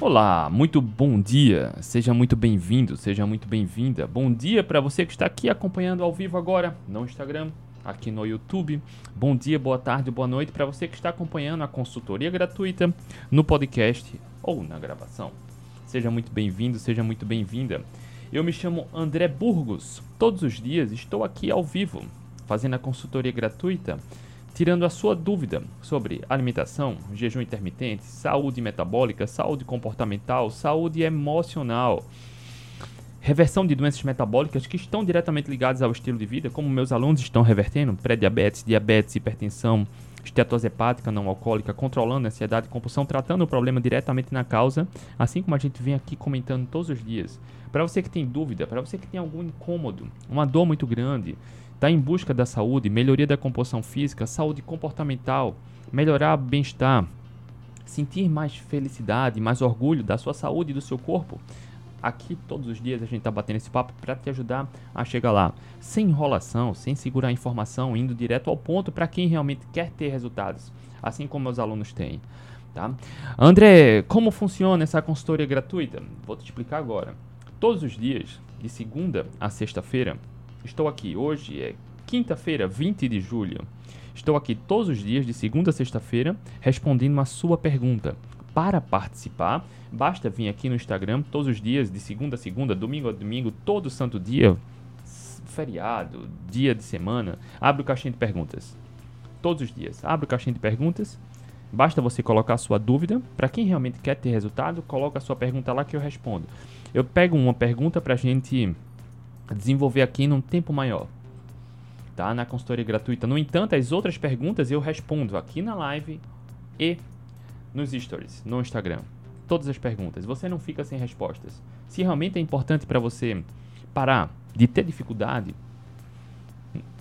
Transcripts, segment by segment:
Olá, muito bom dia. Seja muito bem-vindo, seja muito bem-vinda. Bom dia para você que está aqui acompanhando ao vivo agora no Instagram, aqui no YouTube. Bom dia, boa tarde, boa noite para você que está acompanhando a consultoria gratuita no podcast ou na gravação. Seja muito bem-vindo, seja muito bem-vinda. Eu me chamo André Burgos. Todos os dias estou aqui ao vivo fazendo a consultoria gratuita tirando a sua dúvida sobre alimentação, jejum intermitente, saúde metabólica, saúde comportamental, saúde emocional, reversão de doenças metabólicas que estão diretamente ligadas ao estilo de vida, como meus alunos estão revertendo, pré-diabetes, diabetes, hipertensão, estetose hepática não alcoólica, controlando a ansiedade e compulsão, tratando o problema diretamente na causa, assim como a gente vem aqui comentando todos os dias. Para você que tem dúvida, para você que tem algum incômodo, uma dor muito grande, está em busca da saúde, melhoria da composição física, saúde comportamental, melhorar o bem-estar, sentir mais felicidade, mais orgulho da sua saúde e do seu corpo. Aqui todos os dias a gente está batendo esse papo para te ajudar a chegar lá, sem enrolação, sem segurar a informação, indo direto ao ponto para quem realmente quer ter resultados, assim como meus alunos têm. Tá? André, como funciona essa consultoria gratuita? Vou te explicar agora. Todos os dias, de segunda a sexta-feira, Estou aqui. Hoje é quinta-feira, 20 de julho. Estou aqui todos os dias, de segunda a sexta-feira, respondendo a sua pergunta. Para participar, basta vir aqui no Instagram todos os dias, de segunda a segunda, domingo a domingo, todo santo dia, feriado, dia de semana, abre o caixinha de perguntas. Todos os dias, abre o caixinha de perguntas. Basta você colocar a sua dúvida. Para quem realmente quer ter resultado, coloca a sua pergunta lá que eu respondo. Eu pego uma pergunta para a gente desenvolver aqui num tempo maior. Tá? Na consultoria gratuita. No entanto, as outras perguntas eu respondo aqui na live e nos stories, no Instagram. Todas as perguntas. Você não fica sem respostas. Se realmente é importante para você parar de ter dificuldade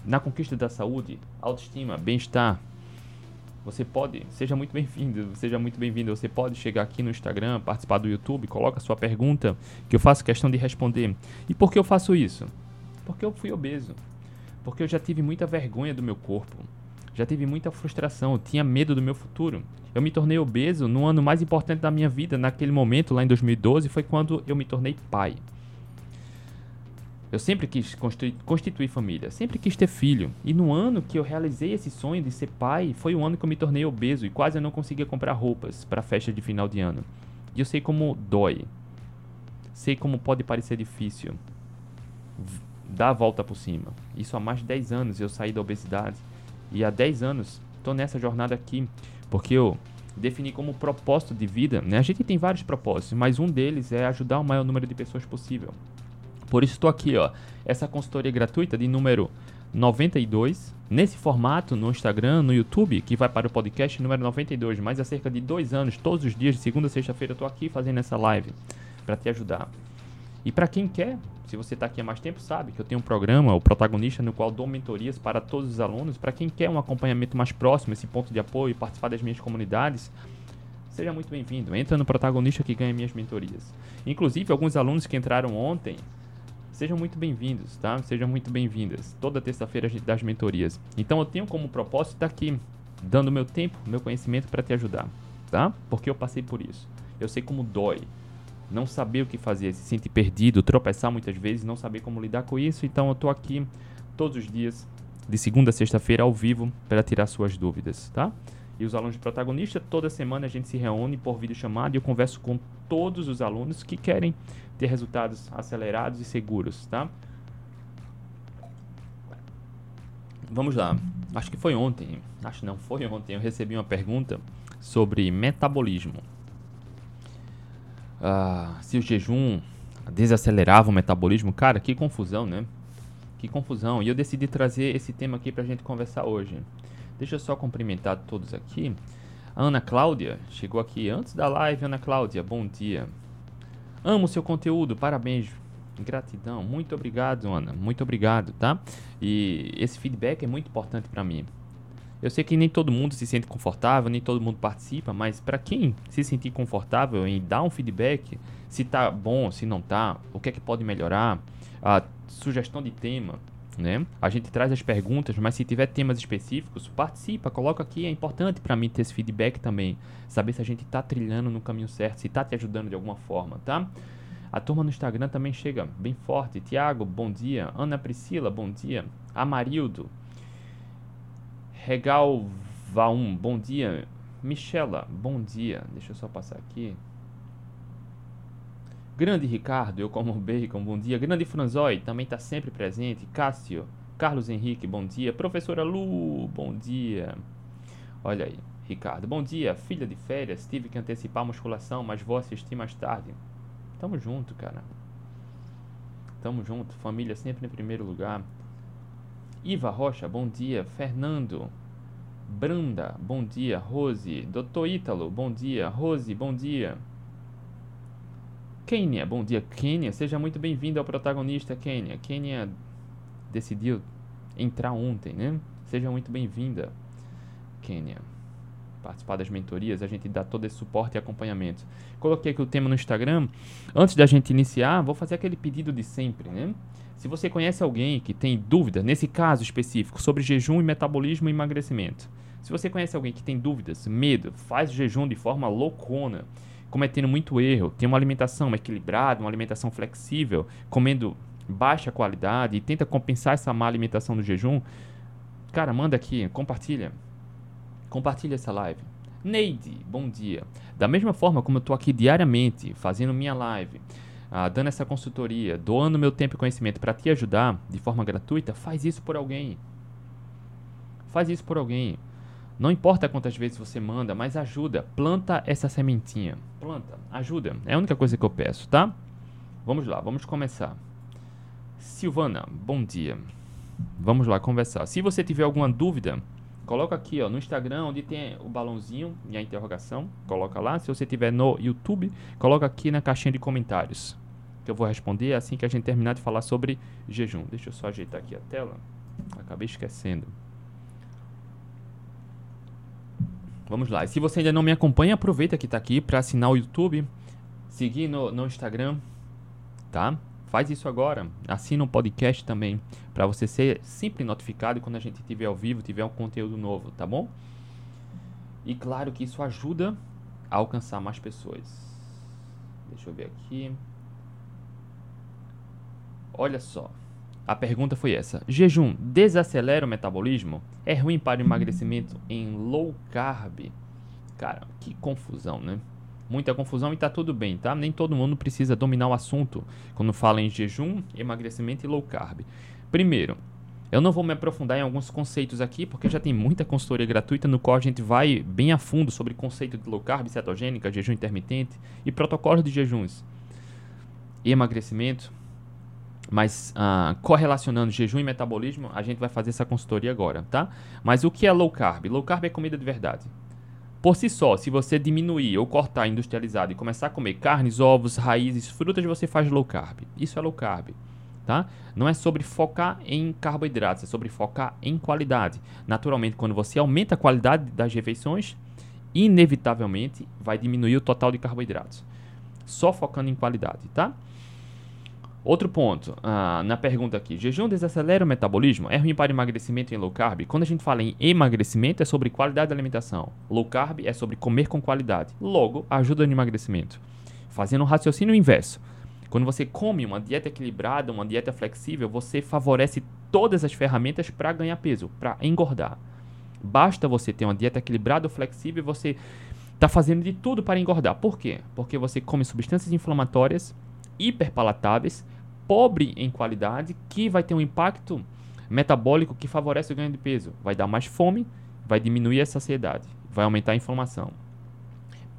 na conquista da saúde, autoestima, bem-estar, você pode, seja muito bem-vindo, seja muito bem-vindo. Você pode chegar aqui no Instagram, participar do YouTube, coloca sua pergunta, que eu faço questão de responder. E por que eu faço isso? Porque eu fui obeso. Porque eu já tive muita vergonha do meu corpo. Já tive muita frustração, eu tinha medo do meu futuro. Eu me tornei obeso no ano mais importante da minha vida, naquele momento, lá em 2012, foi quando eu me tornei pai. Eu sempre quis constituir, família, sempre quis ter filho. E no ano que eu realizei esse sonho de ser pai, foi o ano que eu me tornei obeso e quase eu não conseguia comprar roupas para a festa de final de ano. E eu sei como dói. Sei como pode parecer difícil dar a volta por cima. Isso há mais de 10 anos eu saí da obesidade. E há 10 anos estou nessa jornada aqui, porque eu defini como propósito de vida, né? A gente tem vários propósitos, mas um deles é ajudar o maior número de pessoas possível. Por isso estou aqui, ó, essa consultoria gratuita de número 92, nesse formato no Instagram, no YouTube, que vai para o podcast número 92, mais há cerca de dois anos, todos os dias, de segunda a sexta-feira, eu estou aqui fazendo essa live para te ajudar. E para quem quer, se você está aqui há mais tempo, sabe que eu tenho um programa, o protagonista, no qual dou mentorias para todos os alunos. Para quem quer um acompanhamento mais próximo, esse ponto de apoio, participar das minhas comunidades, seja muito bem-vindo. Entra no protagonista que ganha minhas mentorias. Inclusive, alguns alunos que entraram ontem Sejam muito bem-vindos, tá? Sejam muito bem-vindas. Toda terça-feira a gente dá as mentorias. Então eu tenho como propósito estar aqui, dando meu tempo, meu conhecimento para te ajudar, tá? Porque eu passei por isso. Eu sei como dói não saber o que fazer, se sentir perdido, tropeçar muitas vezes, não saber como lidar com isso. Então eu tô aqui todos os dias, de segunda a sexta-feira, ao vivo, para tirar suas dúvidas, tá? E os alunos protagonistas, toda semana a gente se reúne por vídeo chamado e eu converso com todos os alunos que querem ter resultados acelerados e seguros, tá? Vamos lá. Acho que foi ontem. Acho não, foi ontem. Eu recebi uma pergunta sobre metabolismo. Ah, se o jejum desacelerava o metabolismo, cara, que confusão, né? Que confusão. E eu decidi trazer esse tema aqui pra gente conversar hoje. Deixa eu só cumprimentar todos aqui. A Ana Cláudia chegou aqui antes da live. Ana Cláudia, bom dia. Amo seu conteúdo, parabéns. Gratidão, muito obrigado, Ana. Muito obrigado, tá? E esse feedback é muito importante para mim. Eu sei que nem todo mundo se sente confortável, nem todo mundo participa, mas para quem se sentir confortável em dar um feedback, se tá bom, se não tá, o que é que pode melhorar, a sugestão de tema, Né? A gente traz as perguntas, mas se tiver temas específicos, participa, coloca aqui, é importante para mim ter esse feedback também, saber se a gente está trilhando no caminho certo, se está te ajudando de alguma forma, tá? A turma no Instagram também chega bem forte. Tiago, bom dia. Ana Priscila, bom dia. Amarildo. Regal Vaum, bom dia. Michela, bom dia. Deixa eu só passar aqui. Grande Ricardo, eu como bacon, bom dia. Grande Franzói, também está sempre presente. Cássio, Carlos Henrique, bom dia. Professora Lu, bom dia. Olha aí, Ricardo, bom dia. Filha de férias, tive que antecipar a musculação, mas vou assistir mais tarde. Tamo junto, cara. Tamo junto. Família sempre em primeiro lugar. Iva Rocha, bom dia. Fernando. Branda, bom dia. Rose. Doutor Ítalo, bom dia. Rose, bom dia. Kênia, bom dia. Kênia, seja muito bem-vindo ao protagonista, Kênia. Kênia decidiu entrar ontem, né? Seja muito bem-vinda, Kênia participar das mentorias, a gente dá todo esse suporte e acompanhamento. Coloquei aqui o tema no Instagram. Antes da gente iniciar, vou fazer aquele pedido de sempre, né? Se você conhece alguém que tem dúvida, nesse caso específico, sobre jejum e metabolismo e emagrecimento. Se você conhece alguém que tem dúvidas, medo, faz jejum de forma loucona, cometendo muito erro, tem uma alimentação equilibrada, uma alimentação flexível, comendo baixa qualidade e tenta compensar essa má alimentação do jejum, cara, manda aqui, compartilha. Compartilhe essa live. Neide, bom dia. Da mesma forma como eu estou aqui diariamente fazendo minha live, ah, dando essa consultoria, doando meu tempo e conhecimento para te ajudar de forma gratuita, faz isso por alguém. Faz isso por alguém. Não importa quantas vezes você manda, mas ajuda. Planta essa sementinha. Planta, ajuda. É a única coisa que eu peço, tá? Vamos lá, vamos começar. Silvana, bom dia. Vamos lá conversar. Se você tiver alguma dúvida, Coloca aqui ó, no Instagram, onde tem o balãozinho e a interrogação. Coloca lá. Se você tiver no YouTube, coloca aqui na caixinha de comentários. Que eu vou responder assim que a gente terminar de falar sobre jejum. Deixa eu só ajeitar aqui a tela. Acabei esquecendo. Vamos lá. E se você ainda não me acompanha, aproveita que está aqui para assinar o YouTube, seguir no, no Instagram, tá? Faz isso agora. Assina um podcast também para você ser sempre notificado quando a gente tiver ao vivo, tiver um conteúdo novo, tá bom? E claro que isso ajuda a alcançar mais pessoas. Deixa eu ver aqui. Olha só. A pergunta foi essa: Jejum desacelera o metabolismo? É ruim para o emagrecimento em low carb? Cara, que confusão, né? muita confusão e tá tudo bem, tá? Nem todo mundo precisa dominar o assunto quando fala em jejum, emagrecimento e low carb. Primeiro, eu não vou me aprofundar em alguns conceitos aqui, porque já tem muita consultoria gratuita no qual a gente vai bem a fundo sobre conceito de low carb, cetogênica, jejum intermitente e protocolos de jejuns e emagrecimento. Mas uh, correlacionando jejum e metabolismo, a gente vai fazer essa consultoria agora, tá? Mas o que é low carb? Low carb é comida de verdade. Por si só, se você diminuir ou cortar industrializado e começar a comer carnes, ovos, raízes, frutas, você faz low carb. Isso é low carb. Tá? Não é sobre focar em carboidratos, é sobre focar em qualidade. Naturalmente, quando você aumenta a qualidade das refeições, inevitavelmente vai diminuir o total de carboidratos. Só focando em qualidade, tá? Outro ponto, ah, na pergunta aqui: jejum desacelera o metabolismo? É ruim para emagrecimento em low carb? Quando a gente fala em emagrecimento, é sobre qualidade da alimentação. Low carb é sobre comer com qualidade. Logo, ajuda no emagrecimento. Fazendo um raciocínio inverso. Quando você come uma dieta equilibrada, uma dieta flexível, você favorece todas as ferramentas para ganhar peso, para engordar. Basta você ter uma dieta equilibrada ou flexível você está fazendo de tudo para engordar. Por quê? Porque você come substâncias inflamatórias hiperpalatáveis, pobre em qualidade, que vai ter um impacto metabólico que favorece o ganho de peso. Vai dar mais fome, vai diminuir a saciedade, vai aumentar a inflamação.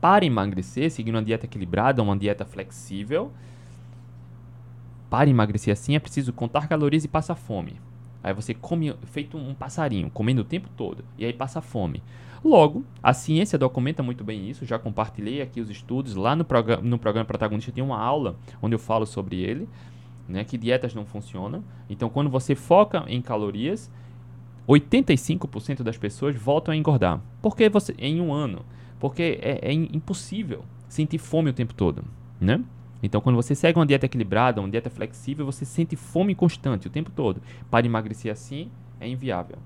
Para emagrecer, seguindo uma dieta equilibrada, uma dieta flexível, para emagrecer assim é preciso contar calorias e passar fome. Aí você come feito um passarinho, comendo o tempo todo, e aí passa fome. Logo, a ciência documenta muito bem isso, já compartilhei aqui os estudos, lá no, prog no programa Protagonista tem uma aula onde eu falo sobre ele, né, que dietas não funcionam. Então, quando você foca em calorias, 85% das pessoas voltam a engordar. Porque você em um ano? Porque é, é impossível sentir fome o tempo todo, né? Então, quando você segue uma dieta equilibrada, uma dieta flexível, você sente fome constante o tempo todo. Para emagrecer assim, é inviável.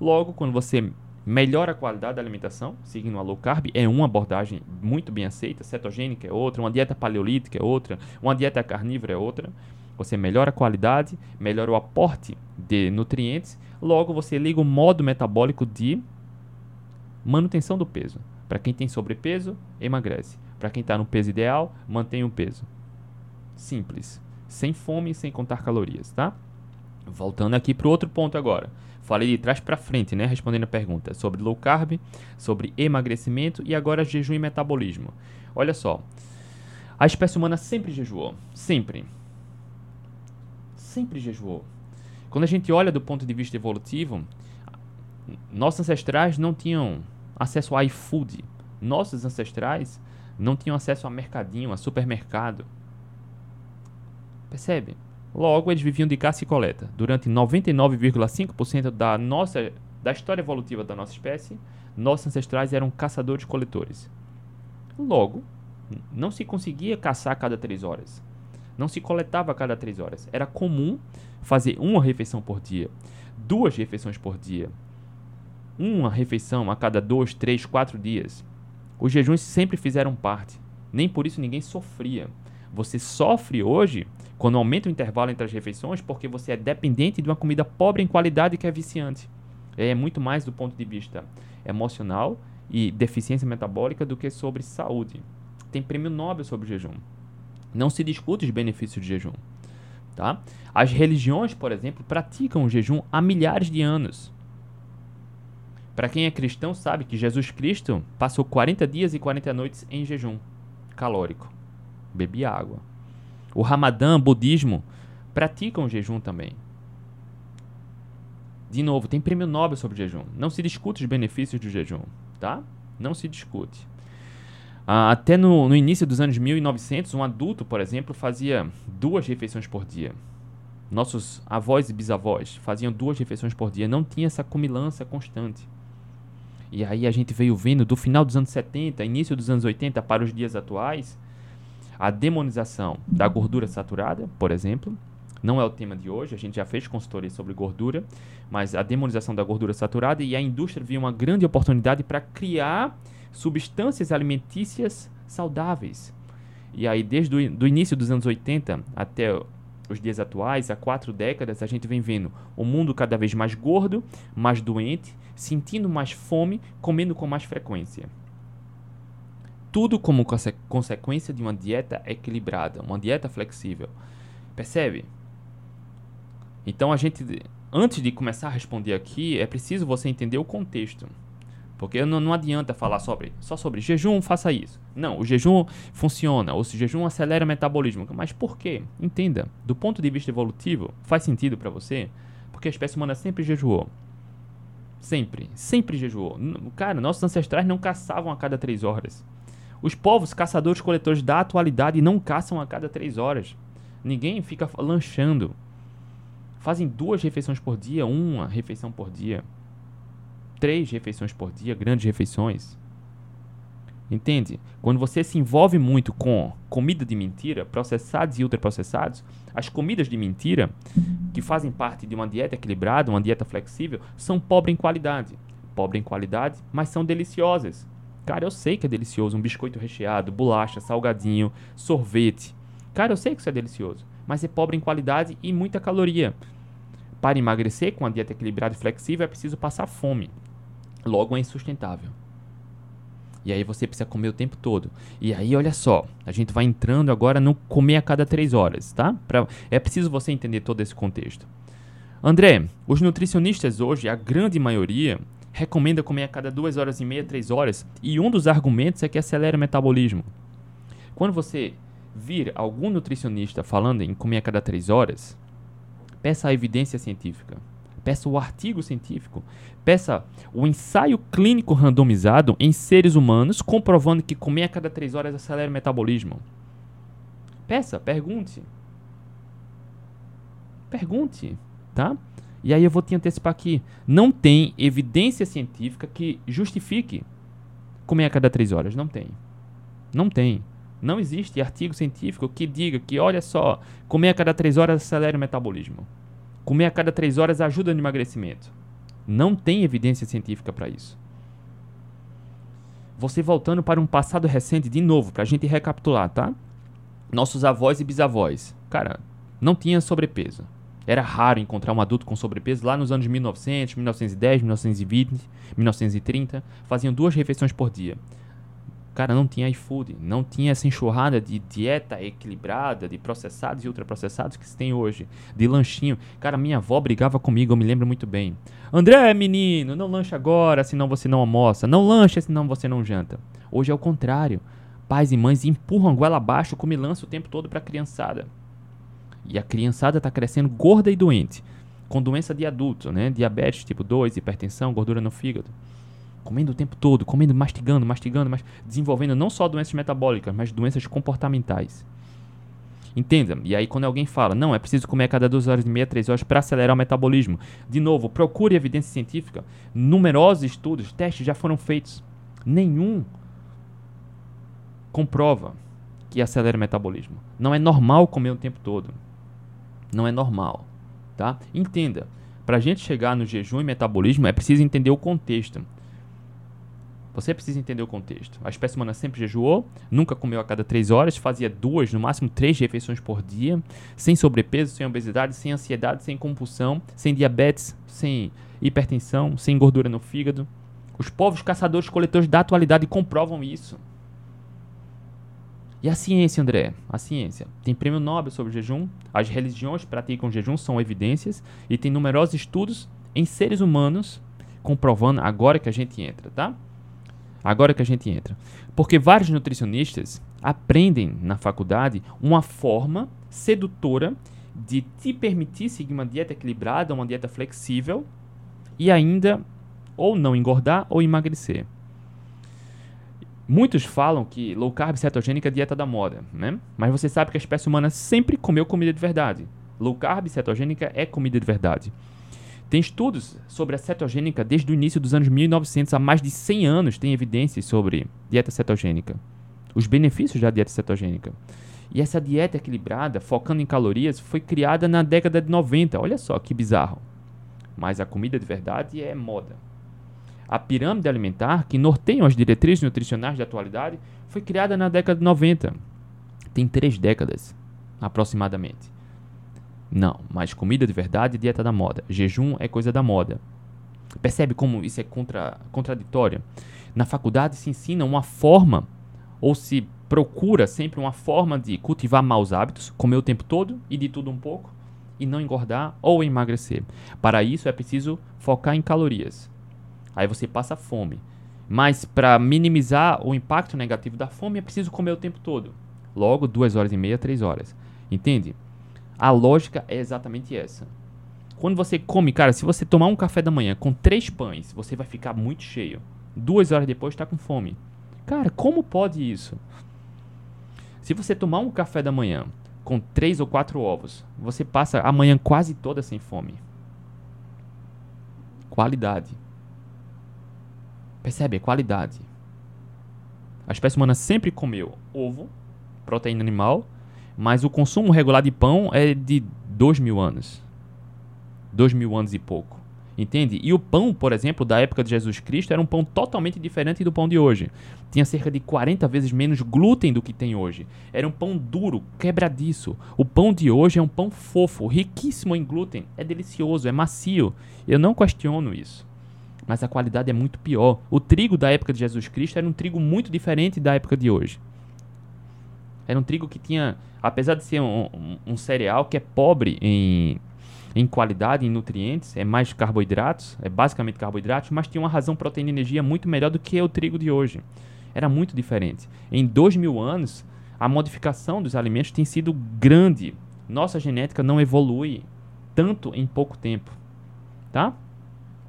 Logo, quando você melhora a qualidade da alimentação, seguindo a low carb, é uma abordagem muito bem aceita, cetogênica é outra, uma dieta paleolítica é outra, uma dieta carnívora é outra. Você melhora a qualidade, melhora o aporte de nutrientes, logo você liga o modo metabólico de manutenção do peso. Para quem tem sobrepeso, emagrece. Para quem está no peso ideal, mantém o peso. Simples. Sem fome, sem contar calorias, tá? Voltando aqui para o outro ponto agora. Falei de trás para frente, né? Respondendo a pergunta sobre low carb, sobre emagrecimento e agora jejum e metabolismo. Olha só. A espécie humana sempre jejuou. Sempre. Sempre jejuou. Quando a gente olha do ponto de vista evolutivo, nossos ancestrais não tinham acesso ao iFood. Nossos ancestrais não tinham acesso a mercadinho, a supermercado. Percebe? Logo, eles viviam de caça e coleta. Durante 99,5% da nossa da história evolutiva da nossa espécie, nossos ancestrais eram caçadores-coletores. Logo, não se conseguia caçar a cada três horas. Não se coletava a cada três horas. Era comum fazer uma refeição por dia, duas refeições por dia, uma refeição a cada dois, três, quatro dias. Os jejuns sempre fizeram parte. Nem por isso ninguém sofria. Você sofre hoje quando aumenta o intervalo entre as refeições porque você é dependente de uma comida pobre em qualidade que é viciante. É muito mais do ponto de vista emocional e deficiência metabólica do que sobre saúde. Tem prêmio Nobel sobre jejum. Não se discute os benefícios do jejum. Tá? As religiões, por exemplo, praticam o jejum há milhares de anos. Para quem é cristão, sabe que Jesus Cristo passou 40 dias e 40 noites em jejum calórico bebi água. O Ramadã, budismo, praticam jejum também. De novo, tem prêmio Nobel sobre jejum. Não se discute os benefícios do jejum, tá? Não se discute. Ah, até no, no início dos anos 1900, um adulto, por exemplo, fazia duas refeições por dia. Nossos avós e bisavós faziam duas refeições por dia. Não tinha essa comilança constante. E aí a gente veio vendo do final dos anos 70, início dos anos 80 para os dias atuais, a demonização da gordura saturada, por exemplo, não é o tema de hoje, a gente já fez consultoria sobre gordura, mas a demonização da gordura saturada e a indústria viu uma grande oportunidade para criar substâncias alimentícias saudáveis. E aí, desde o início dos anos 80 até os dias atuais, há quatro décadas, a gente vem vendo o mundo cada vez mais gordo, mais doente, sentindo mais fome, comendo com mais frequência. Tudo como conse consequência de uma dieta equilibrada, uma dieta flexível. Percebe? Então a gente, antes de começar a responder aqui, é preciso você entender o contexto. Porque não, não adianta falar sobre, só sobre jejum, faça isso. Não, o jejum funciona, ou se jejum acelera o metabolismo. Mas por quê? Entenda. Do ponto de vista evolutivo, faz sentido para você? Porque a espécie humana sempre jejuou. Sempre. Sempre jejuou. Cara, nossos ancestrais não caçavam a cada três horas. Os povos caçadores-coletores da atualidade não caçam a cada três horas. Ninguém fica lanchando. Fazem duas refeições por dia, uma refeição por dia. Três refeições por dia, grandes refeições. Entende? Quando você se envolve muito com comida de mentira, processados e ultraprocessados, as comidas de mentira, que fazem parte de uma dieta equilibrada, uma dieta flexível, são pobres em qualidade. Pobre em qualidade, mas são deliciosas. Cara, eu sei que é delicioso um biscoito recheado, bolacha, salgadinho, sorvete. Cara, eu sei que isso é delicioso, mas é pobre em qualidade e muita caloria. Para emagrecer com a dieta equilibrada e flexível é preciso passar fome. Logo é insustentável. E aí você precisa comer o tempo todo. E aí, olha só, a gente vai entrando agora no comer a cada três horas, tá? Pra, é preciso você entender todo esse contexto. André, os nutricionistas hoje, a grande maioria, recomenda comer a cada duas horas e meia, três horas, e um dos argumentos é que acelera o metabolismo. Quando você vir algum nutricionista falando em comer a cada três horas, peça a evidência científica, peça o artigo científico, peça o ensaio clínico randomizado em seres humanos comprovando que comer a cada três horas acelera o metabolismo. Peça, pergunte. Pergunte, tá? E aí eu vou te antecipar aqui. Não tem evidência científica que justifique comer a cada três horas. Não tem. Não tem. Não existe artigo científico que diga que, olha só, comer a cada 3 horas acelera o metabolismo. Comer a cada 3 horas ajuda no emagrecimento. Não tem evidência científica para isso. Você voltando para um passado recente, de novo, para a gente recapitular, tá? Nossos avós e bisavós, cara, não tinha sobrepeso. Era raro encontrar um adulto com sobrepeso lá nos anos 1900, 1910, 1920, 1930. Faziam duas refeições por dia. Cara, não tinha iFood, não tinha essa enxurrada de dieta equilibrada, de processados e ultraprocessados que se tem hoje, de lanchinho. Cara, minha avó brigava comigo, eu me lembro muito bem. André, menino, não lanche agora, senão você não almoça. Não lanche, senão você não janta. Hoje é o contrário. Pais e mães empurram a goela abaixo como lança o tempo todo para a criançada. E a criançada está crescendo gorda e doente, com doença de adulto, né? Diabetes tipo 2, hipertensão, gordura no fígado comendo o tempo todo, comendo, mastigando, mastigando, mas desenvolvendo não só doenças metabólicas, mas doenças comportamentais. Entenda. E aí quando alguém fala, não, é preciso comer a cada duas horas e meia, três horas para acelerar o metabolismo. De novo, procure evidência científica. Numerosos estudos, testes já foram feitos. Nenhum comprova que acelera o metabolismo. Não é normal comer o tempo todo. Não é normal, tá? Entenda. Para a gente chegar no jejum e metabolismo é preciso entender o contexto. Você precisa entender o contexto. A espécie humana sempre jejuou, nunca comeu a cada três horas, fazia duas, no máximo três refeições por dia, sem sobrepeso, sem obesidade, sem ansiedade, sem compulsão, sem diabetes, sem hipertensão, sem gordura no fígado. Os povos caçadores-coletores da atualidade comprovam isso. E a ciência, André? A ciência. Tem prêmio Nobel sobre jejum, as religiões praticam jejum, são evidências, e tem numerosos estudos em seres humanos comprovando agora que a gente entra, tá? Agora que a gente entra. Porque vários nutricionistas aprendem na faculdade uma forma sedutora de te permitir seguir uma dieta equilibrada, uma dieta flexível e ainda ou não engordar ou emagrecer. Muitos falam que low carb cetogênica é dieta da moda, né? Mas você sabe que a espécie humana sempre comeu comida de verdade. Low carb cetogênica é comida de verdade. Tem estudos sobre a cetogênica desde o início dos anos 1900, há mais de 100 anos tem evidências sobre dieta cetogênica, os benefícios da dieta cetogênica. E essa dieta equilibrada, focando em calorias, foi criada na década de 90. Olha só que bizarro. Mas a comida de verdade é moda. A pirâmide alimentar, que norteia as diretrizes nutricionais da atualidade, foi criada na década de 90. Tem três décadas, aproximadamente. Não, mas comida de verdade é dieta da moda. Jejum é coisa da moda. Percebe como isso é contra, contraditório? Na faculdade se ensina uma forma, ou se procura sempre uma forma de cultivar maus hábitos, comer o tempo todo e de tudo um pouco, e não engordar ou emagrecer. Para isso é preciso focar em calorias. Aí você passa fome. Mas para minimizar o impacto negativo da fome é preciso comer o tempo todo. Logo, duas horas e meia, três horas. Entende? A lógica é exatamente essa. Quando você come, cara, se você tomar um café da manhã com três pães, você vai ficar muito cheio. Duas horas depois está com fome. Cara, como pode isso? Se você tomar um café da manhã com três ou quatro ovos, você passa a manhã quase toda sem fome. Qualidade. Percebe? É qualidade. A espécie humana sempre comeu ovo, proteína animal, mas o consumo regular de pão é de dois mil anos. Dois mil anos e pouco. Entende? E o pão, por exemplo, da época de Jesus Cristo era um pão totalmente diferente do pão de hoje. Tinha cerca de 40 vezes menos glúten do que tem hoje. Era um pão duro, quebradiço. O pão de hoje é um pão fofo, riquíssimo em glúten. É delicioso, é macio. Eu não questiono isso. Mas a qualidade é muito pior. O trigo da época de Jesus Cristo era um trigo muito diferente da época de hoje. Era um trigo que tinha, apesar de ser um, um, um cereal que é pobre em, em qualidade, em nutrientes, é mais carboidratos, é basicamente carboidratos, mas tinha uma razão proteína e energia muito melhor do que o trigo de hoje. Era muito diferente. Em dois mil anos, a modificação dos alimentos tem sido grande. Nossa genética não evolui tanto em pouco tempo, tá?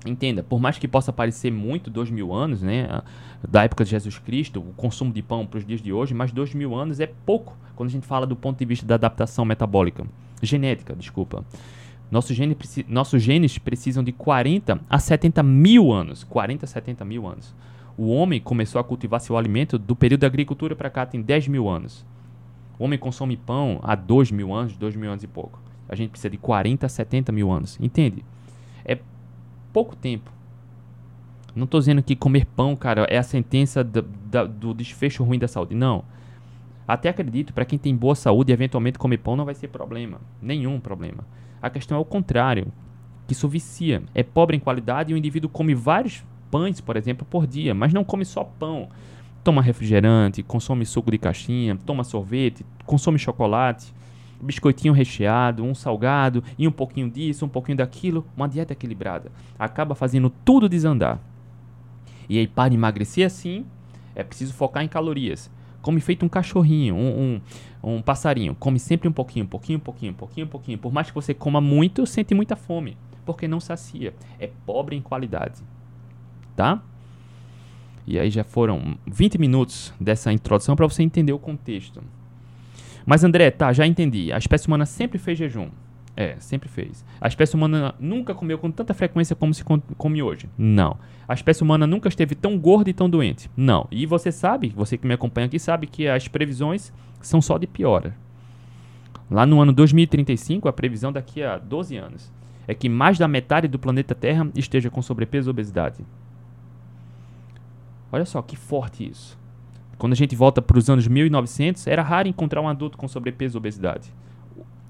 Entenda, por mais que possa parecer muito dois mil anos, né, da época de Jesus Cristo, o consumo de pão para os dias de hoje, mas dois mil anos é pouco quando a gente fala do ponto de vista da adaptação metabólica, genética, desculpa. Nossos genes, nossos genes precisam de 40 a 70 mil anos, 40 a 70 mil anos. O homem começou a cultivar seu alimento do período da agricultura para cá, tem 10 mil anos. O homem consome pão há 2 mil anos, 2 mil anos e pouco. A gente precisa de 40, 70 mil anos. Entende? Pouco tempo. Não estou dizendo que comer pão, cara, é a sentença do, do desfecho ruim da saúde. Não. Até acredito, para quem tem boa saúde, eventualmente comer pão não vai ser problema. Nenhum problema. A questão é o contrário. Que isso vicia. É pobre em qualidade e o indivíduo come vários pães, por exemplo, por dia, mas não come só pão. Toma refrigerante, consome suco de caixinha, toma sorvete, consome chocolate, biscoitinho recheado, um salgado e um pouquinho disso, um pouquinho daquilo. Uma dieta equilibrada. Acaba fazendo tudo desandar. E aí, para emagrecer assim, é preciso focar em calorias. Come feito um cachorrinho, um, um, um passarinho. Come sempre um pouquinho, um pouquinho, um pouquinho, um pouquinho, um pouquinho. Por mais que você coma muito, sente muita fome. Porque não sacia. É pobre em qualidade. Tá? E aí já foram 20 minutos dessa introdução para você entender o contexto. Mas André, tá, já entendi. A espécie humana sempre fez jejum. É, sempre fez. A espécie humana nunca comeu com tanta frequência como se come hoje. Não. A espécie humana nunca esteve tão gorda e tão doente. Não. E você sabe, você que me acompanha aqui sabe que as previsões são só de piora. Lá no ano 2035, a previsão daqui a 12 anos é que mais da metade do planeta Terra esteja com sobrepeso e obesidade. Olha só que forte isso. Quando a gente volta para os anos 1900, era raro encontrar um adulto com sobrepeso e obesidade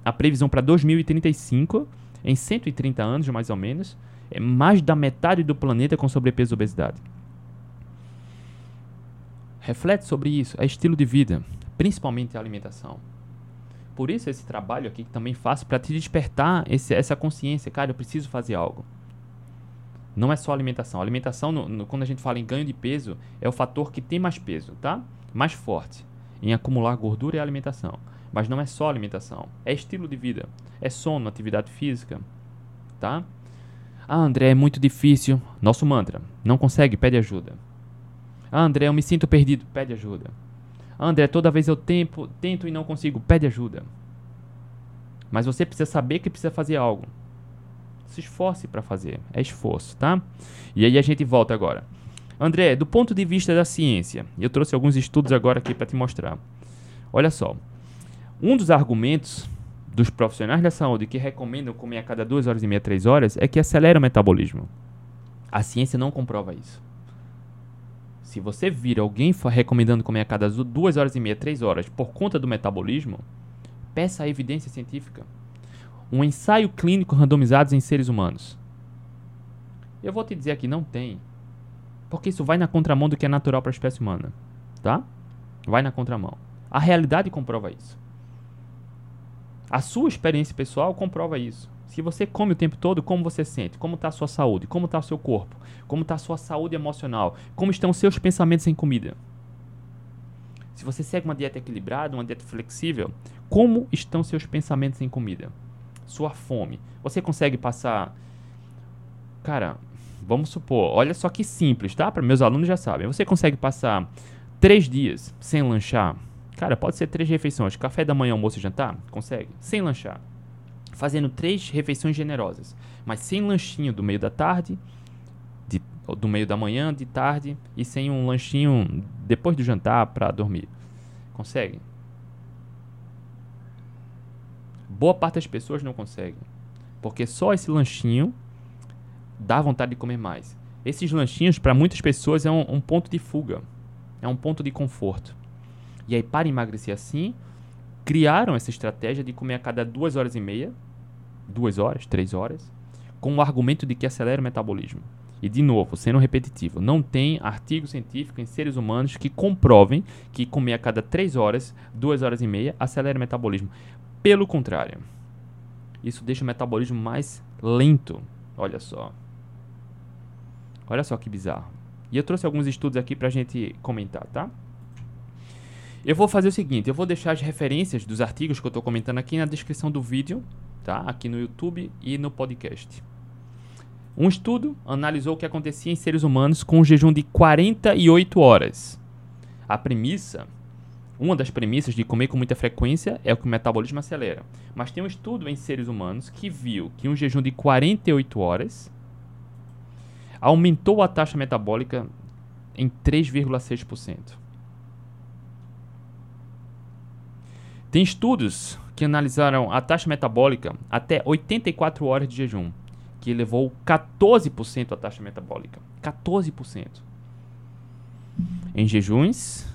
a previsão para 2035, em 130 anos mais ou menos, é mais da metade do planeta com sobrepeso e obesidade. Reflete sobre isso, é estilo de vida, principalmente a alimentação. Por isso esse trabalho aqui que também faço para te despertar esse, essa consciência, cara, eu preciso fazer algo. Não é só alimentação. A alimentação, no, no, quando a gente fala em ganho de peso, é o fator que tem mais peso, tá? Mais forte em acumular gordura e alimentação. Mas não é só alimentação, é estilo de vida, é sono, atividade física, tá? Ah, André, é muito difícil. Nosso mantra, não consegue, pede ajuda. Ah, André, eu me sinto perdido, pede ajuda. Ah, André, toda vez eu tempo, tento e não consigo, pede ajuda. Mas você precisa saber que precisa fazer algo. Se esforce para fazer, é esforço, tá? E aí a gente volta agora. André, do ponto de vista da ciência, eu trouxe alguns estudos agora aqui para te mostrar. Olha só, um dos argumentos dos profissionais da saúde que recomendam comer a cada duas horas e meia, três horas, é que acelera o metabolismo. A ciência não comprova isso. Se você vir alguém recomendando comer a cada duas horas e meia, três horas por conta do metabolismo, peça a evidência científica. Um ensaio clínico randomizado em seres humanos. Eu vou te dizer aqui, não tem. Porque isso vai na contramão do que é natural para a espécie humana. Tá? Vai na contramão. A realidade comprova isso. A sua experiência pessoal comprova isso. Se você come o tempo todo, como você sente? Como está a sua saúde? Como está o seu corpo? Como está a sua saúde emocional? Como estão seus pensamentos em comida? Se você segue uma dieta equilibrada, uma dieta flexível, como estão seus pensamentos em comida? Sua fome. Você consegue passar. Cara, vamos supor, olha só que simples, tá? Para meus alunos já sabem. Você consegue passar três dias sem lanchar? Cara, pode ser três refeições: café da manhã, almoço e jantar? Consegue. Sem lanchar. Fazendo três refeições generosas, mas sem lanchinho do meio da tarde, de, do meio da manhã, de tarde e sem um lanchinho depois do jantar para dormir. Consegue? Boa parte das pessoas não consegue. Porque só esse lanchinho dá vontade de comer mais. Esses lanchinhos, para muitas pessoas, é um, um ponto de fuga. É um ponto de conforto. E aí, para emagrecer assim, criaram essa estratégia de comer a cada duas horas e meia, duas horas, três horas, com o argumento de que acelera o metabolismo. E de novo, sendo repetitivo, não tem artigo científico em seres humanos que comprovem que comer a cada três horas, duas horas e meia, acelera o metabolismo. Pelo contrário, isso deixa o metabolismo mais lento. Olha só. Olha só que bizarro. E eu trouxe alguns estudos aqui pra gente comentar, tá? Eu vou fazer o seguinte, eu vou deixar as referências dos artigos que eu estou comentando aqui na descrição do vídeo, tá? Aqui no YouTube e no podcast. Um estudo analisou o que acontecia em seres humanos com um jejum de 48 horas. A premissa, uma das premissas de comer com muita frequência é o que o metabolismo acelera. Mas tem um estudo em seres humanos que viu que um jejum de 48 horas aumentou a taxa metabólica em 3,6%. Tem estudos que analisaram a taxa metabólica até 84 horas de jejum, que elevou 14% a taxa metabólica. 14%. Em jejuns,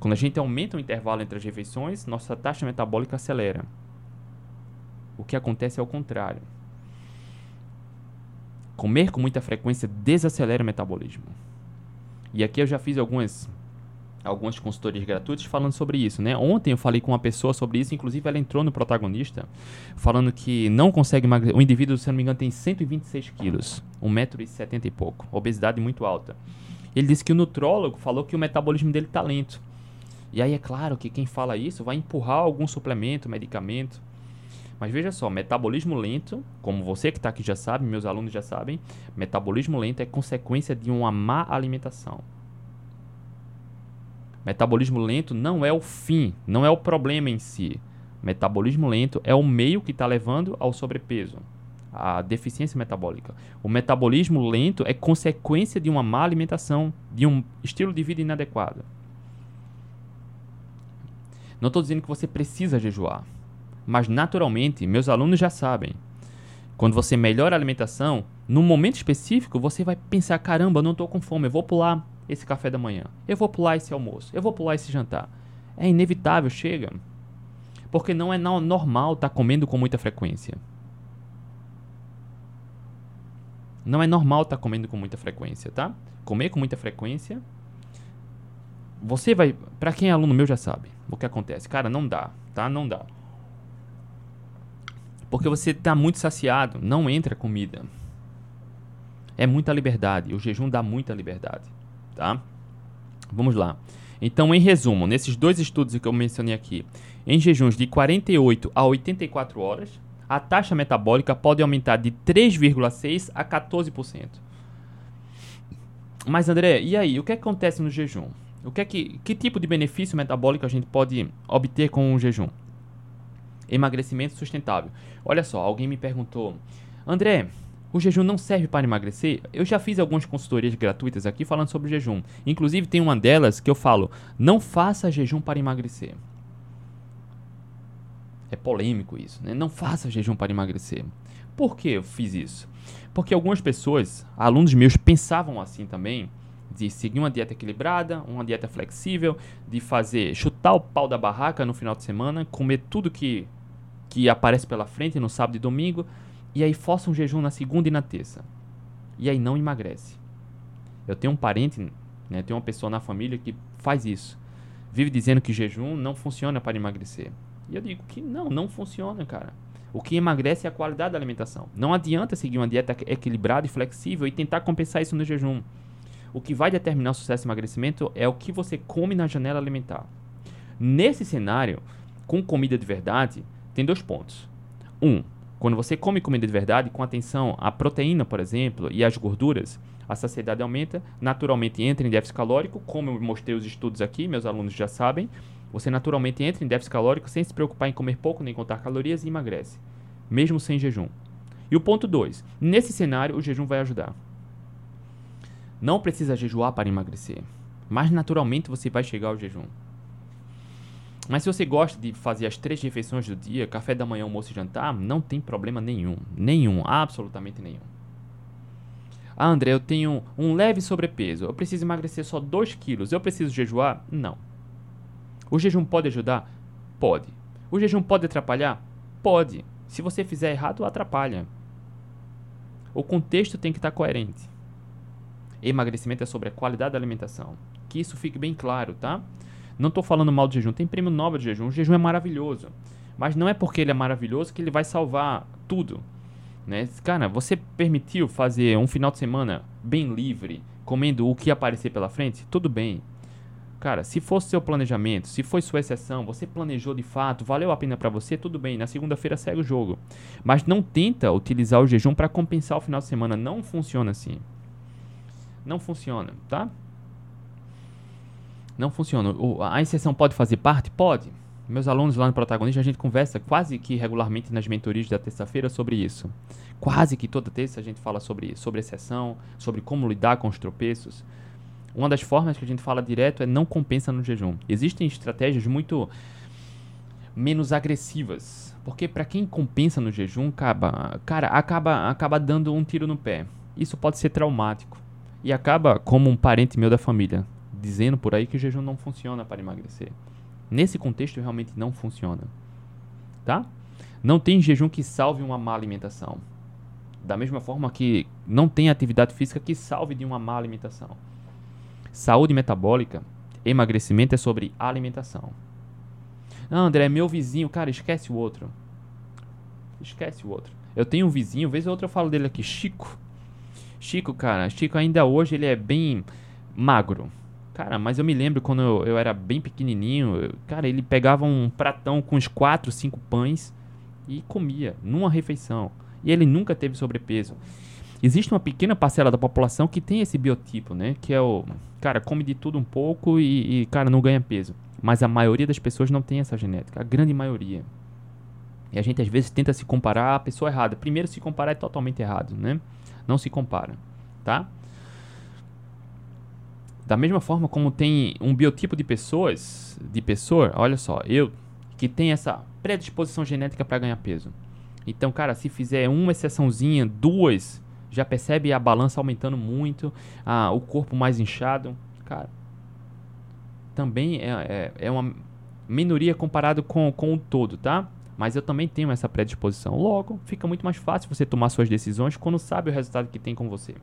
quando a gente aumenta o intervalo entre as refeições, nossa taxa metabólica acelera. O que acontece é o contrário. Comer com muita frequência desacelera o metabolismo. E aqui eu já fiz algumas algumas consultorias gratuitas falando sobre isso, né? Ontem eu falei com uma pessoa sobre isso, inclusive ela entrou no protagonista falando que não consegue emagrecer. O indivíduo, se não me engano, tem 126 quilos, 1,70m e pouco, obesidade muito alta. Ele disse que o nutrólogo falou que o metabolismo dele está lento. E aí é claro que quem fala isso vai empurrar algum suplemento, medicamento. Mas veja só, metabolismo lento, como você que está aqui já sabe, meus alunos já sabem, metabolismo lento é consequência de uma má alimentação. Metabolismo lento não é o fim, não é o problema em si. Metabolismo lento é o meio que está levando ao sobrepeso, à deficiência metabólica. O metabolismo lento é consequência de uma má alimentação, de um estilo de vida inadequado. Não estou dizendo que você precisa jejuar, mas naturalmente, meus alunos já sabem. Quando você melhora a alimentação, num momento específico, você vai pensar: caramba, eu não estou com fome, eu vou pular esse café da manhã, eu vou pular esse almoço, eu vou pular esse jantar. É inevitável, chega. Porque não é normal estar tá comendo com muita frequência. Não é normal estar tá comendo com muita frequência, tá? Comer com muita frequência. Você vai. Para quem é aluno meu já sabe o que acontece. Cara, não dá, tá? Não dá. Porque você está muito saciado, não entra comida. É muita liberdade. O jejum dá muita liberdade, tá? Vamos lá. Então, em resumo, nesses dois estudos que eu mencionei aqui, em jejuns de 48 a 84 horas, a taxa metabólica pode aumentar de 3,6 a 14%. Mas André, e aí, o que acontece no jejum? O que é que, que tipo de benefício metabólico a gente pode obter com o jejum? Emagrecimento sustentável. Olha só, alguém me perguntou, André, o jejum não serve para emagrecer? Eu já fiz algumas consultorias gratuitas aqui falando sobre jejum. Inclusive tem uma delas que eu falo, não faça jejum para emagrecer. É polêmico isso, né? Não faça jejum para emagrecer. Por que eu fiz isso? Porque algumas pessoas, alunos meus, pensavam assim também de seguir uma dieta equilibrada, uma dieta flexível, de fazer chutar o pau da barraca no final de semana, comer tudo que que aparece pela frente no sábado e domingo, e aí força um jejum na segunda e na terça. E aí não emagrece. Eu tenho um parente, né, tenho uma pessoa na família que faz isso. Vive dizendo que jejum não funciona para emagrecer. E eu digo que não, não funciona, cara. O que emagrece é a qualidade da alimentação. Não adianta seguir uma dieta equilibrada e flexível e tentar compensar isso no jejum. O que vai determinar o sucesso do emagrecimento é o que você come na janela alimentar. Nesse cenário, com comida de verdade, tem dois pontos. Um, quando você come comida de verdade, com atenção à proteína, por exemplo, e às gorduras, a saciedade aumenta, naturalmente entra em déficit calórico, como eu mostrei os estudos aqui, meus alunos já sabem. Você naturalmente entra em déficit calórico sem se preocupar em comer pouco nem contar calorias e emagrece, mesmo sem jejum. E o ponto 2, nesse cenário o jejum vai ajudar. Não precisa jejuar para emagrecer, mas naturalmente você vai chegar ao jejum. Mas se você gosta de fazer as três refeições do dia, café da manhã, almoço e jantar, não tem problema nenhum. Nenhum, absolutamente nenhum. Ah, André, eu tenho um leve sobrepeso. Eu preciso emagrecer só 2 quilos. Eu preciso jejuar? Não. O jejum pode ajudar? Pode. O jejum pode atrapalhar? Pode. Se você fizer errado, atrapalha. O contexto tem que estar coerente. Emagrecimento é sobre a qualidade da alimentação. Que isso fique bem claro, tá? Não estou falando mal do jejum, tem prêmio Nobel de jejum. O jejum é maravilhoso. Mas não é porque ele é maravilhoso que ele vai salvar tudo. Né? Cara, você permitiu fazer um final de semana bem livre, comendo o que aparecer pela frente? Tudo bem. Cara, se fosse seu planejamento, se foi sua exceção, você planejou de fato, valeu a pena para você, tudo bem. Na segunda-feira segue o jogo. Mas não tenta utilizar o jejum para compensar o final de semana. Não funciona assim não funciona, tá? Não funciona. O, a exceção pode fazer parte? Pode. Meus alunos lá no Protagonista, a gente conversa quase que regularmente nas mentorias da terça-feira sobre isso. Quase que toda terça a gente fala sobre sobre exceção, sobre como lidar com os tropeços. Uma das formas que a gente fala direto é não compensa no jejum. Existem estratégias muito menos agressivas, porque para quem compensa no jejum, acaba, cara, acaba acaba dando um tiro no pé. Isso pode ser traumático e acaba como um parente meu da família dizendo por aí que o jejum não funciona para emagrecer. Nesse contexto realmente não funciona. Tá? Não tem jejum que salve uma má alimentação. Da mesma forma que não tem atividade física que salve de uma má alimentação. Saúde metabólica, emagrecimento é sobre alimentação. Não, André, meu vizinho, cara, esquece o outro. Esquece o outro. Eu tenho um vizinho, vez ou outra eu falo dele aqui, Chico. Chico, cara, Chico ainda hoje ele é bem magro. Cara, mas eu me lembro quando eu, eu era bem pequenininho, eu, cara, ele pegava um pratão com uns 4, 5 pães e comia numa refeição. E ele nunca teve sobrepeso. Existe uma pequena parcela da população que tem esse biotipo, né? Que é o cara come de tudo um pouco e, e cara não ganha peso. Mas a maioria das pessoas não tem essa genética, a grande maioria. E a gente às vezes tenta se comparar à pessoa errada. Primeiro se comparar é totalmente errado, né? Não se compara, tá? Da mesma forma como tem um biotipo de pessoas, de pessoa, olha só, eu que tem essa predisposição genética para ganhar peso. Então, cara, se fizer uma exceçãozinha, duas, já percebe a balança aumentando muito, ah, o corpo mais inchado, cara. Também é, é, é uma minoria comparado com, com o todo, tá? Mas eu também tenho essa predisposição. Logo, fica muito mais fácil você tomar suas decisões quando sabe o resultado que tem com você.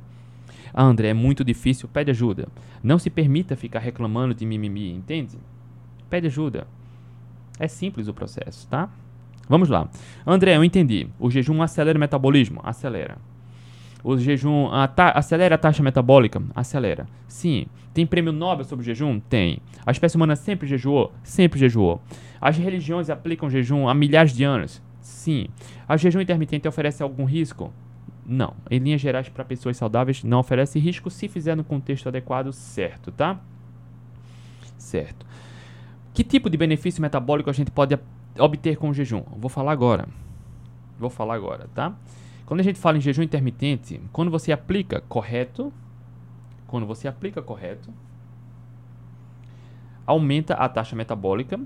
Ah, André, é muito difícil, pede ajuda. Não se permita ficar reclamando de mimimi, entende? Pede ajuda. É simples o processo, tá? Vamos lá. André, eu entendi. O jejum acelera o metabolismo? Acelera. O jejum a acelera a taxa metabólica? Acelera. Sim. Tem prêmio Nobel sobre o jejum? Tem. A espécie humana sempre jejuou? Sempre jejuou. As religiões aplicam jejum há milhares de anos? Sim. A jejum intermitente oferece algum risco? Não. Em linhas gerais, para pessoas saudáveis, não oferece risco se fizer no contexto adequado, certo, tá? Certo. Que tipo de benefício metabólico a gente pode obter com o jejum? Vou falar agora. Vou falar agora, tá? Quando a gente fala em jejum intermitente, quando você aplica correto, quando você aplica correto, aumenta a taxa metabólica.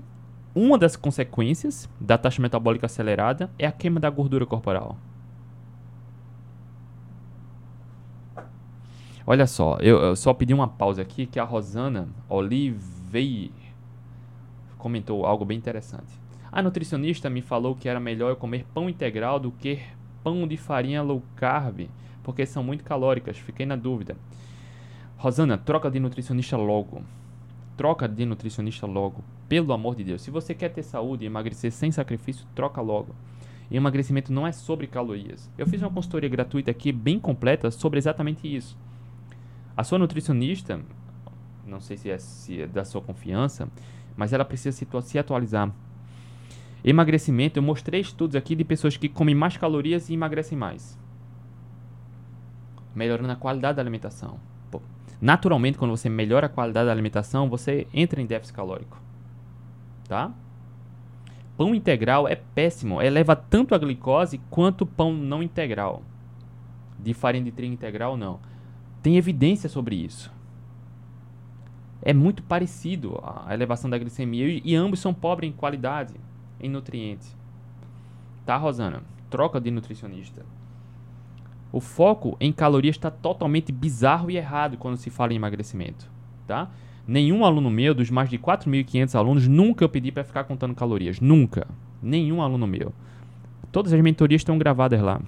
Uma das consequências da taxa metabólica acelerada é a queima da gordura corporal. Olha só, eu, eu só pedi uma pausa aqui que a Rosana Oliveira comentou algo bem interessante. A nutricionista me falou que era melhor eu comer pão integral do que pão de farinha low carb, porque são muito calóricas. Fiquei na dúvida. Rosana, troca de nutricionista logo. Troca de nutricionista logo. Pelo amor de Deus. Se você quer ter saúde e emagrecer sem sacrifício, troca logo. E emagrecimento não é sobre calorias. Eu fiz uma consultoria gratuita aqui, bem completa, sobre exatamente isso. A sua nutricionista, não sei se é, se é da sua confiança, mas ela precisa se, se atualizar. Emagrecimento, eu mostrei estudos aqui de pessoas que comem mais calorias e emagrecem mais. Melhorando a qualidade da alimentação. Naturalmente, quando você melhora a qualidade da alimentação, você entra em déficit calórico. Tá? Pão integral é péssimo, eleva tanto a glicose quanto pão não integral. De farinha de trigo integral, não. Tem evidência sobre isso é muito parecido a elevação da glicemia e, e ambos são pobres em qualidade, em nutrientes. Tá, Rosana? Troca de nutricionista. O foco em calorias está totalmente bizarro e errado quando se fala em emagrecimento, tá? Nenhum aluno meu, dos mais de 4.500 alunos, nunca eu pedi para ficar contando calorias. Nunca. Nenhum aluno meu. Todas as mentorias estão gravadas lá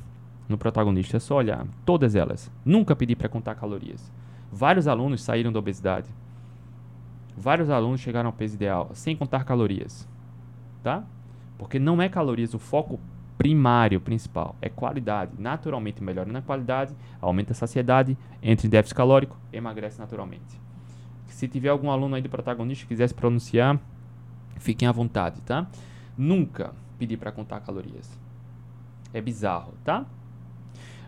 no protagonista. É só olhar. Todas elas. Nunca pedi para contar calorias. Vários alunos saíram da obesidade. Vários alunos chegaram ao peso ideal, sem contar calorias. Tá? Porque não é calorias o foco primário, principal. É qualidade. Naturalmente melhora na qualidade, aumenta a saciedade, entra em déficit calórico, emagrece naturalmente. Se tiver algum aluno aí do protagonista que quiser se pronunciar, fiquem à vontade, tá? Nunca pedi para contar calorias. É bizarro, tá?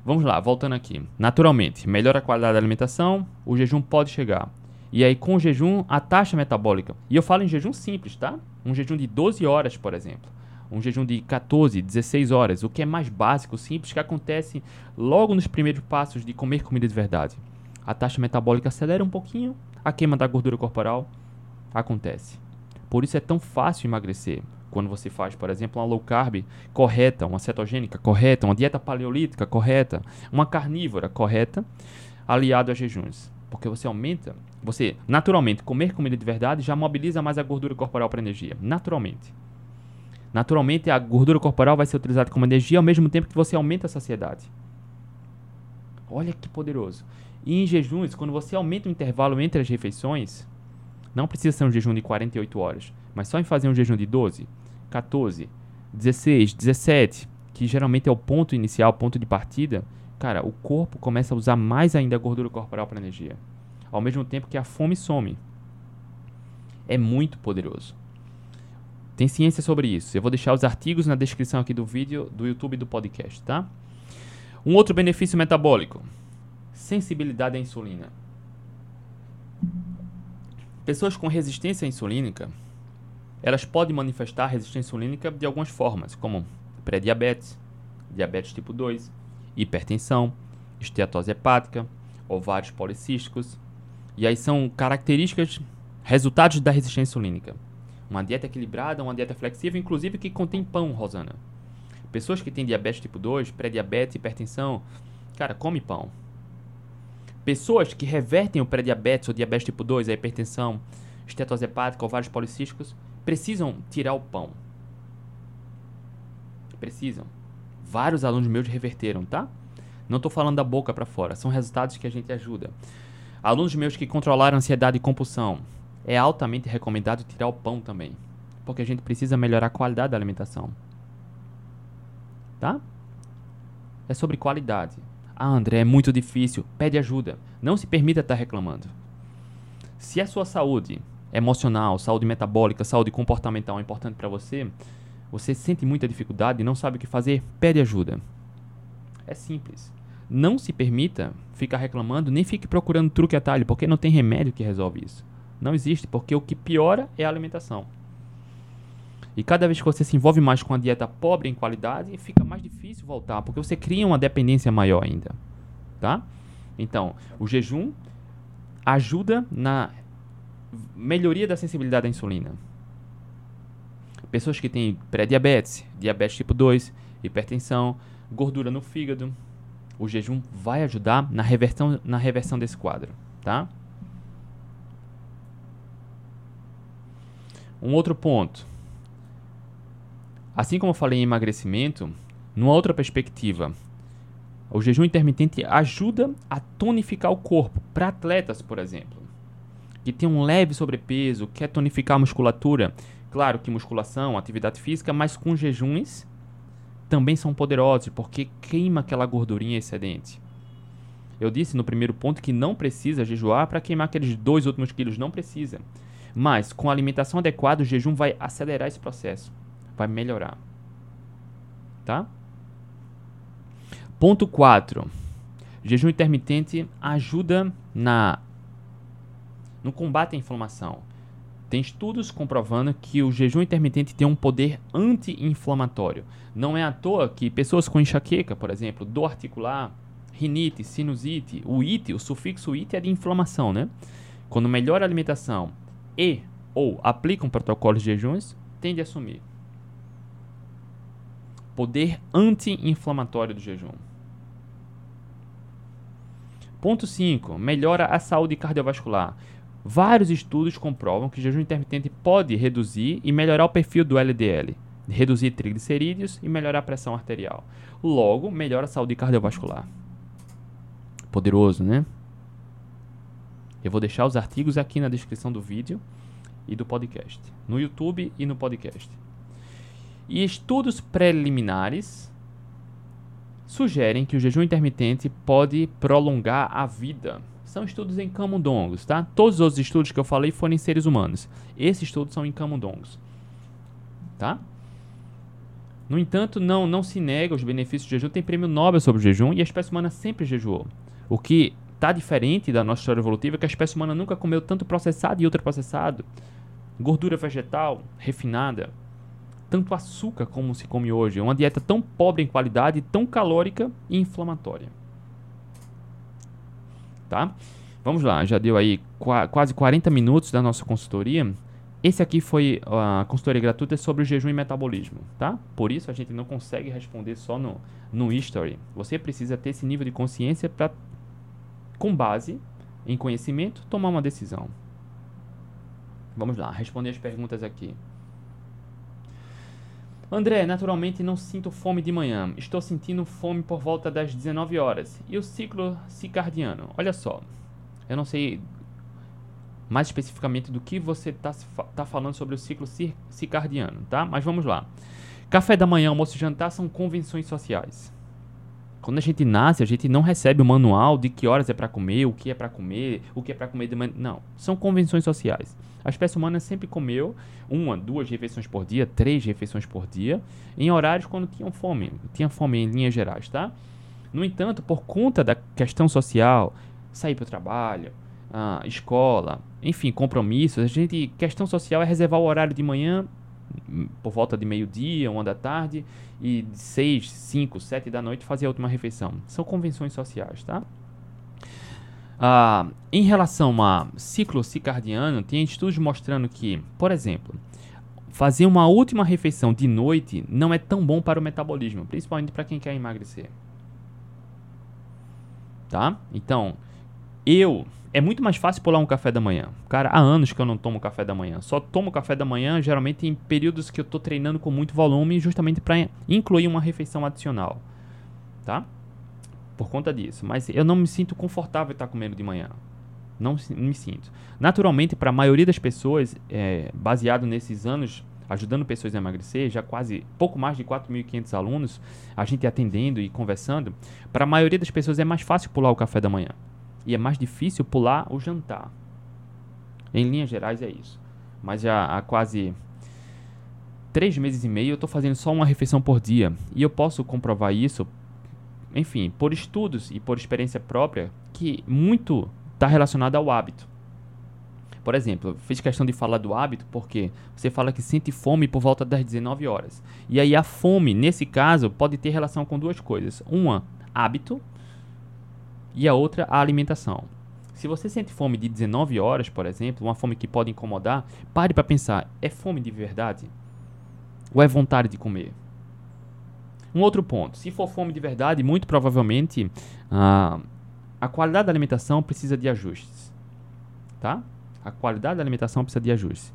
Vamos lá, voltando aqui. Naturalmente, melhora a qualidade da alimentação, o jejum pode chegar. E aí, com o jejum, a taxa metabólica. E eu falo em jejum simples, tá? Um jejum de 12 horas, por exemplo. Um jejum de 14, 16 horas. O que é mais básico, simples, que acontece logo nos primeiros passos de comer comida de verdade. A taxa metabólica acelera um pouquinho, a queima da gordura corporal acontece. Por isso é tão fácil emagrecer. Quando você faz, por exemplo, uma low carb correta, uma cetogênica correta, uma dieta paleolítica correta, uma carnívora correta, aliado a jejuns. Porque você aumenta, você naturalmente comer comida de verdade já mobiliza mais a gordura corporal para energia, naturalmente. Naturalmente a gordura corporal vai ser utilizada como energia ao mesmo tempo que você aumenta a saciedade. Olha que poderoso. E em jejuns, quando você aumenta o intervalo entre as refeições, não precisa ser um jejum de 48 horas, mas só em fazer um jejum de 12, 14, 16, 17, que geralmente é o ponto inicial, ponto de partida, cara, o corpo começa a usar mais ainda a gordura corporal para energia. Ao mesmo tempo que a fome some. É muito poderoso. Tem ciência sobre isso. Eu vou deixar os artigos na descrição aqui do vídeo, do YouTube do podcast, tá? Um outro benefício metabólico: sensibilidade à insulina. Pessoas com resistência insulínica, elas podem manifestar resistência insulínica de algumas formas, como pré-diabetes, diabetes tipo 2, hipertensão, esteatose hepática, ovários policísticos. E aí são características, resultados da resistência insulínica. Uma dieta equilibrada, uma dieta flexível, inclusive que contém pão, Rosana. Pessoas que têm diabetes tipo 2, pré-diabetes, hipertensão, cara, come pão. Pessoas que revertem o pré-diabetes ou diabetes tipo 2, a hipertensão, estetose hepática, ovários policísticos, precisam tirar o pão. Precisam. Vários alunos meus reverteram, tá? Não estou falando da boca para fora, são resultados que a gente ajuda. Alunos meus que controlaram ansiedade e compulsão, é altamente recomendado tirar o pão também, porque a gente precisa melhorar a qualidade da alimentação. Tá? É sobre qualidade. Ah, André, é muito difícil. Pede ajuda. Não se permita estar reclamando. Se a sua saúde emocional, saúde metabólica, saúde comportamental é importante para você, você sente muita dificuldade e não sabe o que fazer, pede ajuda. É simples. Não se permita ficar reclamando, nem fique procurando truque e atalho, porque não tem remédio que resolve isso. Não existe, porque o que piora é a alimentação. E cada vez que você se envolve mais com a dieta pobre em qualidade, fica mais difícil voltar, porque você cria uma dependência maior ainda, tá? Então, o jejum ajuda na melhoria da sensibilidade à insulina. Pessoas que têm pré-diabetes, diabetes tipo 2, hipertensão, gordura no fígado, o jejum vai ajudar na reversão, na reversão desse quadro, tá? Um outro ponto. Assim como eu falei em emagrecimento, numa outra perspectiva, o jejum intermitente ajuda a tonificar o corpo. Para atletas, por exemplo, que tem um leve sobrepeso, quer tonificar a musculatura. Claro que musculação, atividade física, mas com jejuns também são poderosos, porque queima aquela gordurinha excedente. Eu disse no primeiro ponto que não precisa jejuar para queimar aqueles dois últimos quilos, não precisa. Mas com a alimentação adequada, o jejum vai acelerar esse processo, vai melhorar. Tá? Ponto 4. Jejum intermitente ajuda na no combate à inflamação. Tem estudos comprovando que o jejum intermitente tem um poder anti-inflamatório. Não é à toa que pessoas com enxaqueca, por exemplo, dor articular, rinite, sinusite, o it, o sufixo it é de inflamação, né? Quando melhora a alimentação e ou aplicam protocolos de jejuns, tende a sumir. Poder anti-inflamatório do jejum. Ponto 5. Melhora a saúde cardiovascular. Vários estudos comprovam que o jejum intermitente pode reduzir e melhorar o perfil do LDL, reduzir triglicerídeos e melhorar a pressão arterial. Logo, melhora a saúde cardiovascular. Poderoso, né? Eu vou deixar os artigos aqui na descrição do vídeo e do podcast, no YouTube e no podcast. E estudos preliminares sugerem que o jejum intermitente pode prolongar a vida. São estudos em camundongos, tá? Todos os estudos que eu falei foram em seres humanos. Esses estudos são em camundongos, tá? No entanto, não, não se nega os benefícios do jejum. Tem prêmio Nobel sobre o jejum e a espécie humana sempre jejuou. O que tá diferente da nossa história evolutiva, que a espécie humana nunca comeu tanto processado e ultraprocessado, gordura vegetal refinada, tanto açúcar como se come hoje. É uma dieta tão pobre em qualidade, tão calórica e inflamatória. Tá? Vamos lá, já deu aí qua quase 40 minutos da nossa consultoria. Esse aqui foi a consultoria gratuita sobre o jejum e metabolismo, tá? Por isso a gente não consegue responder só no, no history. Você precisa ter esse nível de consciência para, com base em conhecimento, tomar uma decisão. Vamos lá, responder as perguntas aqui. André, naturalmente não sinto fome de manhã. Estou sentindo fome por volta das 19 horas. E o ciclo circadiano? Olha só. Eu não sei mais especificamente do que você está tá falando sobre o ciclo circadiano, tá? Mas vamos lá. Café da manhã, almoço e jantar são convenções sociais. Quando a gente nasce, a gente não recebe o manual de que horas é para comer, o que é para comer, o que é para comer de manhã. Não, são convenções sociais. A espécie humana sempre comeu uma, duas refeições por dia, três refeições por dia, em horários quando tinham fome. Tinha fome em linhas gerais, tá? No entanto, por conta da questão social, sair para o trabalho, a escola, enfim, compromissos, a gente, questão social é reservar o horário de manhã por volta de meio-dia, uma da tarde, e de 6, 5, 7 da noite fazer a última refeição. São convenções sociais, tá? Ah, em relação a ciclo circadiano, tem estudos mostrando que, por exemplo, fazer uma última refeição de noite não é tão bom para o metabolismo, principalmente para quem quer emagrecer. Tá? Então, eu é muito mais fácil pular um café da manhã. Cara, há anos que eu não tomo café da manhã. Só tomo café da manhã geralmente em períodos que eu estou treinando com muito volume, justamente para incluir uma refeição adicional, tá? Por conta disso. Mas eu não me sinto confortável estar comendo de manhã. Não me sinto. Naturalmente, para a maioria das pessoas, é, baseado nesses anos ajudando pessoas a emagrecer, já quase pouco mais de 4.500 alunos, a gente atendendo e conversando, para a maioria das pessoas é mais fácil pular o café da manhã e é mais difícil pular o jantar. Em linhas gerais é isso. Mas já há quase três meses e meio eu estou fazendo só uma refeição por dia e eu posso comprovar isso, enfim, por estudos e por experiência própria, que muito está relacionado ao hábito. Por exemplo, fiz questão de falar do hábito porque você fala que sente fome por volta das 19 horas. E aí a fome, nesse caso, pode ter relação com duas coisas. Uma, hábito, e a outra a alimentação. Se você sente fome de 19 horas, por exemplo, uma fome que pode incomodar, pare para pensar: é fome de verdade? Ou é vontade de comer? Um outro ponto: se for fome de verdade, muito provavelmente ah, a qualidade da alimentação precisa de ajustes. Tá? A qualidade da alimentação precisa de ajustes.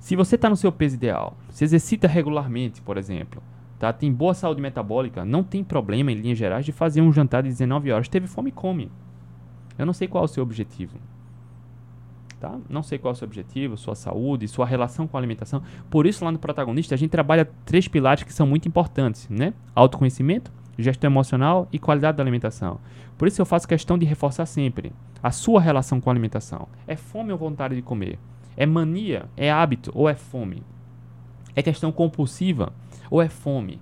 Se você está no seu peso ideal, se exercita regularmente, por exemplo, tá? tem boa saúde metabólica, não tem problema, em linhas gerais, de fazer um jantar de 19 horas. Teve fome, come. Eu não sei qual é o seu objetivo. Tá? Não sei qual é o seu objetivo, sua saúde, sua relação com a alimentação. Por isso, lá no protagonista, a gente trabalha três pilares que são muito importantes, né? Autoconhecimento, gestão emocional e qualidade da alimentação. Por isso eu faço questão de reforçar sempre a sua relação com a alimentação. É fome ou vontade de comer? É mania? É hábito ou é fome? É questão compulsiva? Ou é fome.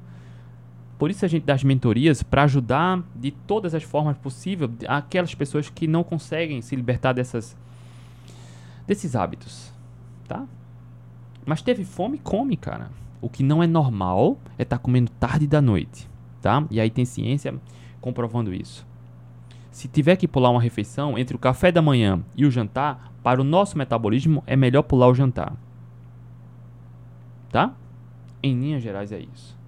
Por isso a gente dá as mentorias para ajudar de todas as formas possíveis aquelas pessoas que não conseguem se libertar dessas desses hábitos, tá? Mas teve fome, come, cara. O que não é normal é estar tá comendo tarde da noite, tá? E aí tem ciência comprovando isso. Se tiver que pular uma refeição entre o café da manhã e o jantar, para o nosso metabolismo é melhor pular o jantar. Tá? Em linhas gerais é isso.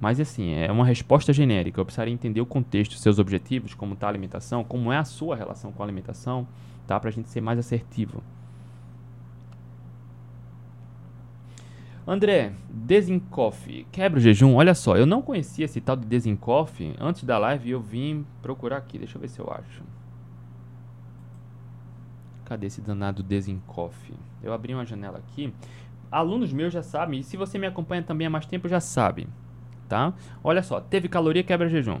Mas assim, é uma resposta genérica. Eu precisaria entender o contexto, seus objetivos, como está a alimentação, como é a sua relação com a alimentação, tá? Para a gente ser mais assertivo. André, Desincoff, quebra o jejum. Olha só, eu não conhecia esse tal de Desincoff. Antes da live eu vim procurar aqui. Deixa eu ver se eu acho. Cadê esse danado Desincoff? Eu abri uma janela aqui. Alunos meus já sabem, e se você me acompanha também há mais tempo, já sabe. Tá? Olha só, teve caloria, quebra jejum.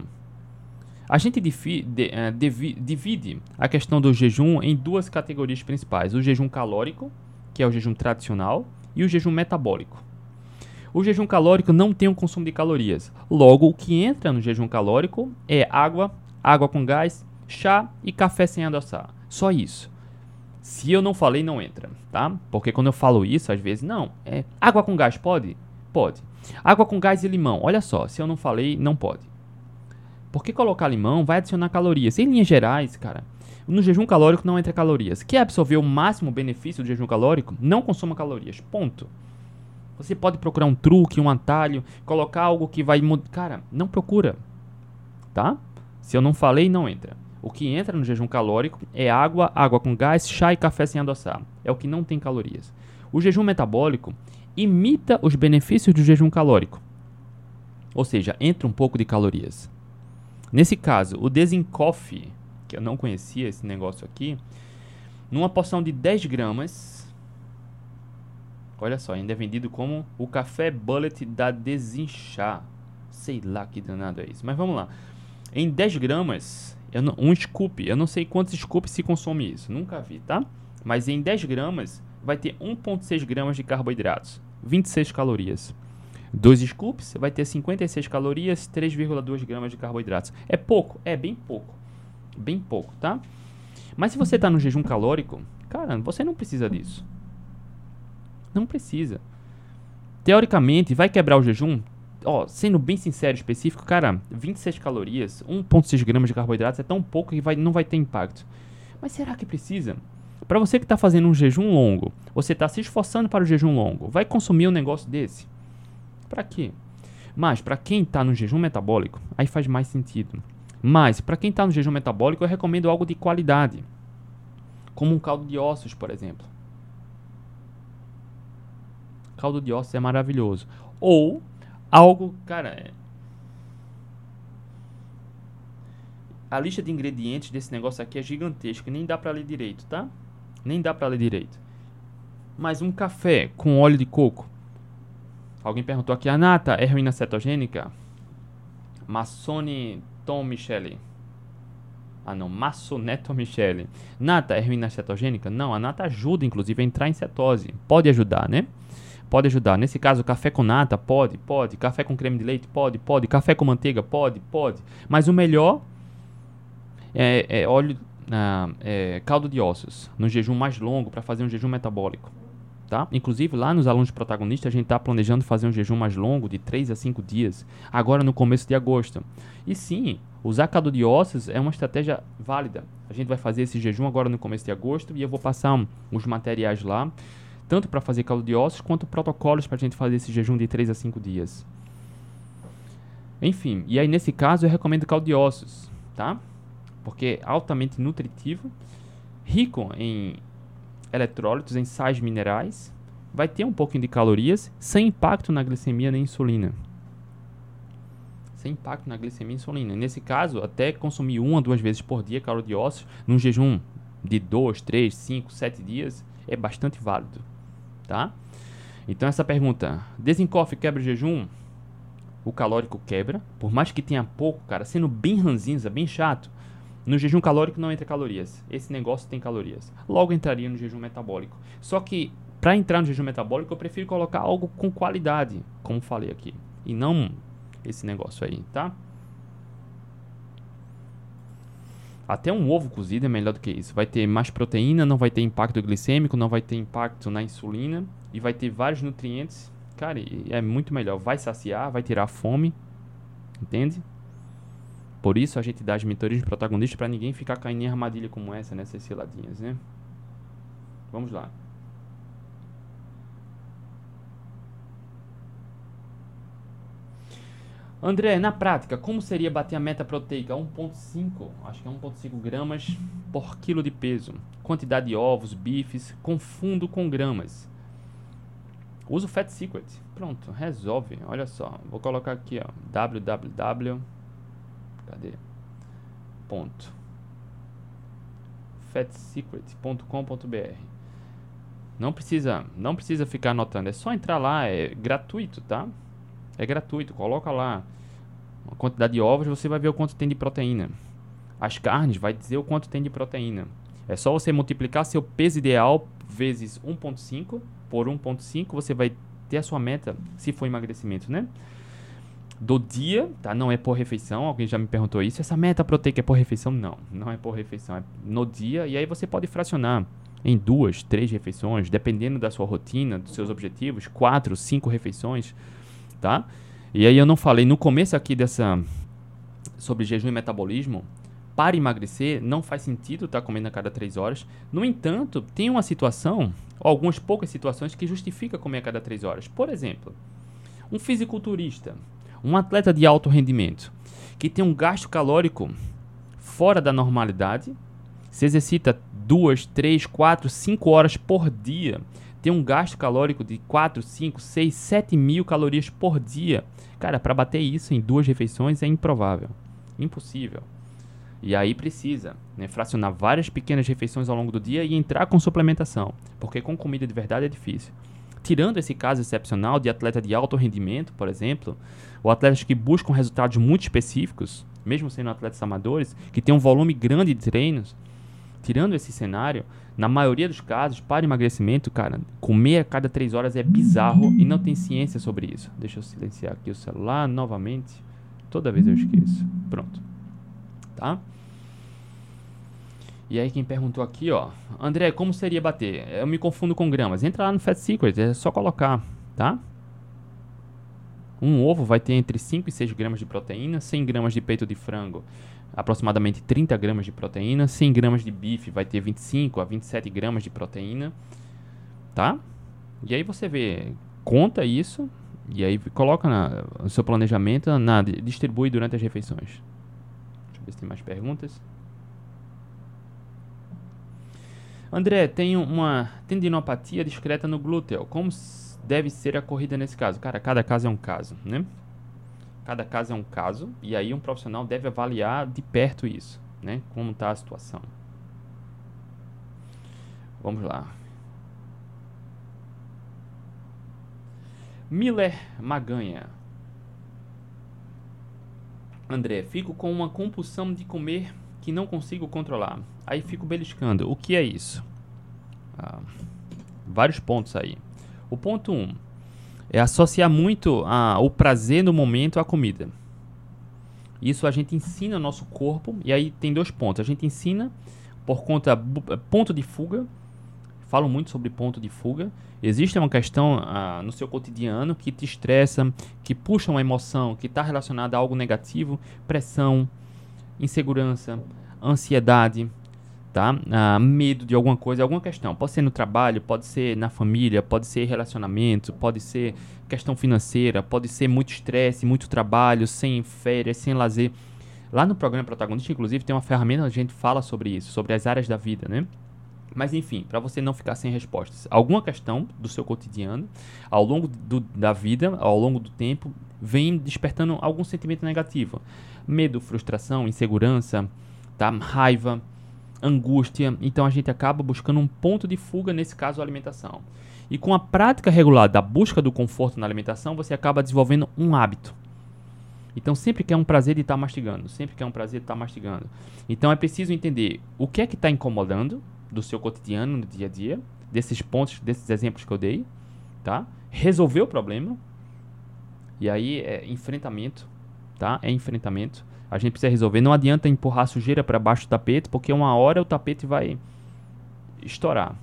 A gente de, uh, divide a questão do jejum em duas categorias principais: o jejum calórico, que é o jejum tradicional, e o jejum metabólico. O jejum calórico não tem um consumo de calorias. Logo, o que entra no jejum calórico é água, água com gás, chá e café sem adoçar. Só isso. Se eu não falei, não entra, tá? Porque quando eu falo isso, às vezes, não. É água com gás pode? Pode. Água com gás e limão. Olha só, se eu não falei, não pode. Porque colocar limão vai adicionar calorias. Em linhas gerais, cara, no jejum calórico não entra calorias. Quer absorver o máximo benefício do jejum calórico? Não consuma calorias. Ponto. Você pode procurar um truque, um atalho, colocar algo que vai. Cara, não procura. Tá? Se eu não falei, não entra. O que entra no jejum calórico é água, água com gás, chá e café sem adoçar. É o que não tem calorias. O jejum metabólico imita os benefícios do jejum calórico. Ou seja, entra um pouco de calorias. Nesse caso, o desencofe, que eu não conhecia esse negócio aqui, numa porção de 10 gramas, olha só, ainda é vendido como o café bullet da Desinchar. Sei lá que danado é isso, mas vamos lá. Em 10 gramas, não, um scoop, eu não sei quantos scoops se consome isso, nunca vi, tá? Mas em 10 gramas vai ter 1,6 gramas de carboidratos, 26 calorias. Dois scoops vai ter 56 calorias, 3,2 gramas de carboidratos. É pouco, é bem pouco. Bem pouco, tá? Mas se você está no jejum calórico, cara, você não precisa disso. Não precisa. Teoricamente, vai quebrar o jejum? Ó, sendo bem sincero e específico, cara, 26 calorias, 1,6 gramas de carboidratos é tão pouco que vai, não vai ter impacto. Mas será que precisa? Para você que está fazendo um jejum longo, você está se esforçando para o jejum longo, vai consumir um negócio desse? Para quê? Mas para quem está no jejum metabólico, aí faz mais sentido. Mas para quem está no jejum metabólico, eu recomendo algo de qualidade, como um caldo de ossos, por exemplo. Caldo de ossos é maravilhoso. Ou algo, cara, é... a lista de ingredientes desse negócio aqui é gigantesca, nem dá para ler direito, tá? Nem dá para ler direito. Mas um café com óleo de coco Alguém perguntou aqui, a nata é ruína cetogênica? Massone Tom Michele. Ah não, Massoneto Michele. Nata é ruína cetogênica? Não, a nata ajuda inclusive a entrar em cetose. Pode ajudar, né? Pode ajudar. Nesse caso, café com nata, pode, pode. Café com creme de leite, pode, pode. Café com manteiga, pode, pode. Mas o melhor é, é óleo, ah, é, caldo de ossos, no jejum mais longo, para fazer um jejum metabólico tá? Inclusive, lá nos alunos protagonistas, a gente está planejando fazer um jejum mais longo, de 3 a 5 dias, agora no começo de agosto. E sim, usar caldo de ossos é uma estratégia válida. A gente vai fazer esse jejum agora no começo de agosto e eu vou passar um, os materiais lá, tanto para fazer caldo de ossos, quanto protocolos para a gente fazer esse jejum de 3 a 5 dias. Enfim, e aí nesse caso eu recomendo caldo de ossos, tá? Porque é altamente nutritivo, rico em eletrólitos em sais minerais, vai ter um pouquinho de calorias, sem impacto na glicemia nem insulina. Sem impacto na glicemia e insulina. Nesse caso, até consumir uma, duas vezes por dia calor de ossos, num jejum de 2, 3, 5, 7 dias, é bastante válido. Tá? Então essa pergunta, desencofe quebra o jejum? O calórico quebra, por mais que tenha pouco, cara, sendo bem ranzinza, bem chato, no jejum calórico não entra calorias. Esse negócio tem calorias. Logo entraria no jejum metabólico. Só que para entrar no jejum metabólico eu prefiro colocar algo com qualidade, como falei aqui, e não esse negócio aí, tá? Até um ovo cozido é melhor do que isso. Vai ter mais proteína, não vai ter impacto glicêmico, não vai ter impacto na insulina e vai ter vários nutrientes. Cara, é muito melhor. Vai saciar, vai tirar fome. Entende? Por isso a gente dá as mentorias de protagonistas para ninguém ficar caindo em armadilha como essa, nessas ciladinhas, né? Vamos lá. André, na prática, como seria bater a meta proteica 1.5, acho que é 1.5 gramas por quilo de peso? Quantidade de ovos, bifes, confundo com gramas. Uso Fat Secret. Pronto, resolve. Olha só, vou colocar aqui, ó, www Cadê? Ponto. fatsecret.com.br Não precisa, não precisa ficar anotando, é só entrar lá, é gratuito, tá? É gratuito, coloca lá a quantidade de ovos, você vai ver o quanto tem de proteína. As carnes vai dizer o quanto tem de proteína. É só você multiplicar seu peso ideal vezes 1.5 por 1.5, você vai ter a sua meta se for emagrecimento, né? do dia, tá? Não é por refeição. Alguém já me perguntou isso. Essa meta proteica é por refeição? Não, não é por refeição. É no dia. E aí você pode fracionar em duas, três refeições, dependendo da sua rotina, dos seus objetivos, quatro, cinco refeições, tá? E aí eu não falei no começo aqui dessa sobre jejum e metabolismo, para emagrecer, não faz sentido estar tá comendo a cada 3 horas. No entanto, tem uma situação, algumas poucas situações, que justifica comer a cada 3 horas. Por exemplo, um fisiculturista, um atleta de alto rendimento, que tem um gasto calórico fora da normalidade, se exercita 2, 3, 4, 5 horas por dia, tem um gasto calórico de 4, 5, 6, 7 mil calorias por dia. Cara, para bater isso em duas refeições é improvável, impossível. E aí precisa né, fracionar várias pequenas refeições ao longo do dia e entrar com suplementação, porque com comida de verdade é difícil. Tirando esse caso excepcional de atleta de alto rendimento, por exemplo, ou atletas que buscam resultados muito específicos, mesmo sendo atletas amadores, que têm um volume grande de treinos, tirando esse cenário, na maioria dos casos, para emagrecimento, cara, comer a cada três horas é bizarro e não tem ciência sobre isso. Deixa eu silenciar aqui o celular novamente. Toda vez eu esqueço. Pronto tá? E aí quem perguntou aqui, ó, André, como seria bater? Eu me confundo com gramas. Entra lá no Fat Secret, é só colocar, tá? Um ovo vai ter entre 5 e 6 gramas de proteína, 100 gramas de peito de frango, aproximadamente 30 gramas de proteína, 100 gramas de bife vai ter 25 a 27 gramas de proteína, tá? E aí você vê, conta isso e aí coloca na, no seu planejamento, na, distribui durante as refeições ver se tem mais perguntas. André, tem uma tendinopatia discreta no glúteo. Como deve ser a corrida nesse caso? Cara, cada caso é um caso, né? Cada caso é um caso e aí um profissional deve avaliar de perto isso, né? Como está a situação. Vamos lá. Miller Maganha. André, fico com uma compulsão de comer que não consigo controlar. Aí fico beliscando. O que é isso? Ah, vários pontos aí. O ponto 1 um, é associar muito a, o prazer no momento à comida. Isso a gente ensina nosso corpo, e aí tem dois pontos. A gente ensina por conta ponto de fuga falam muito sobre ponto de fuga. Existe uma questão ah, no seu cotidiano que te estressa, que puxa uma emoção, que está relacionada a algo negativo, pressão, insegurança, ansiedade, tá? Ah, medo de alguma coisa, alguma questão. Pode ser no trabalho, pode ser na família, pode ser relacionamento, pode ser questão financeira, pode ser muito estresse, muito trabalho, sem férias, sem lazer. Lá no programa Protagonista, inclusive, tem uma ferramenta onde a gente fala sobre isso, sobre as áreas da vida, né? Mas enfim, para você não ficar sem respostas, alguma questão do seu cotidiano, ao longo do, da vida, ao longo do tempo, vem despertando algum sentimento negativo. Medo, frustração, insegurança, tá? raiva, angústia. Então a gente acaba buscando um ponto de fuga, nesse caso a alimentação. E com a prática regular da busca do conforto na alimentação, você acaba desenvolvendo um hábito. Então sempre quer um prazer de estar tá mastigando, sempre quer um prazer de estar tá mastigando. Então é preciso entender o que é que está incomodando, do seu cotidiano, no dia a dia, desses pontos, desses exemplos que eu dei, tá? Resolver o problema. E aí é enfrentamento, tá? É enfrentamento. A gente precisa resolver. Não adianta empurrar sujeira para baixo do tapete, porque uma hora o tapete vai estourar.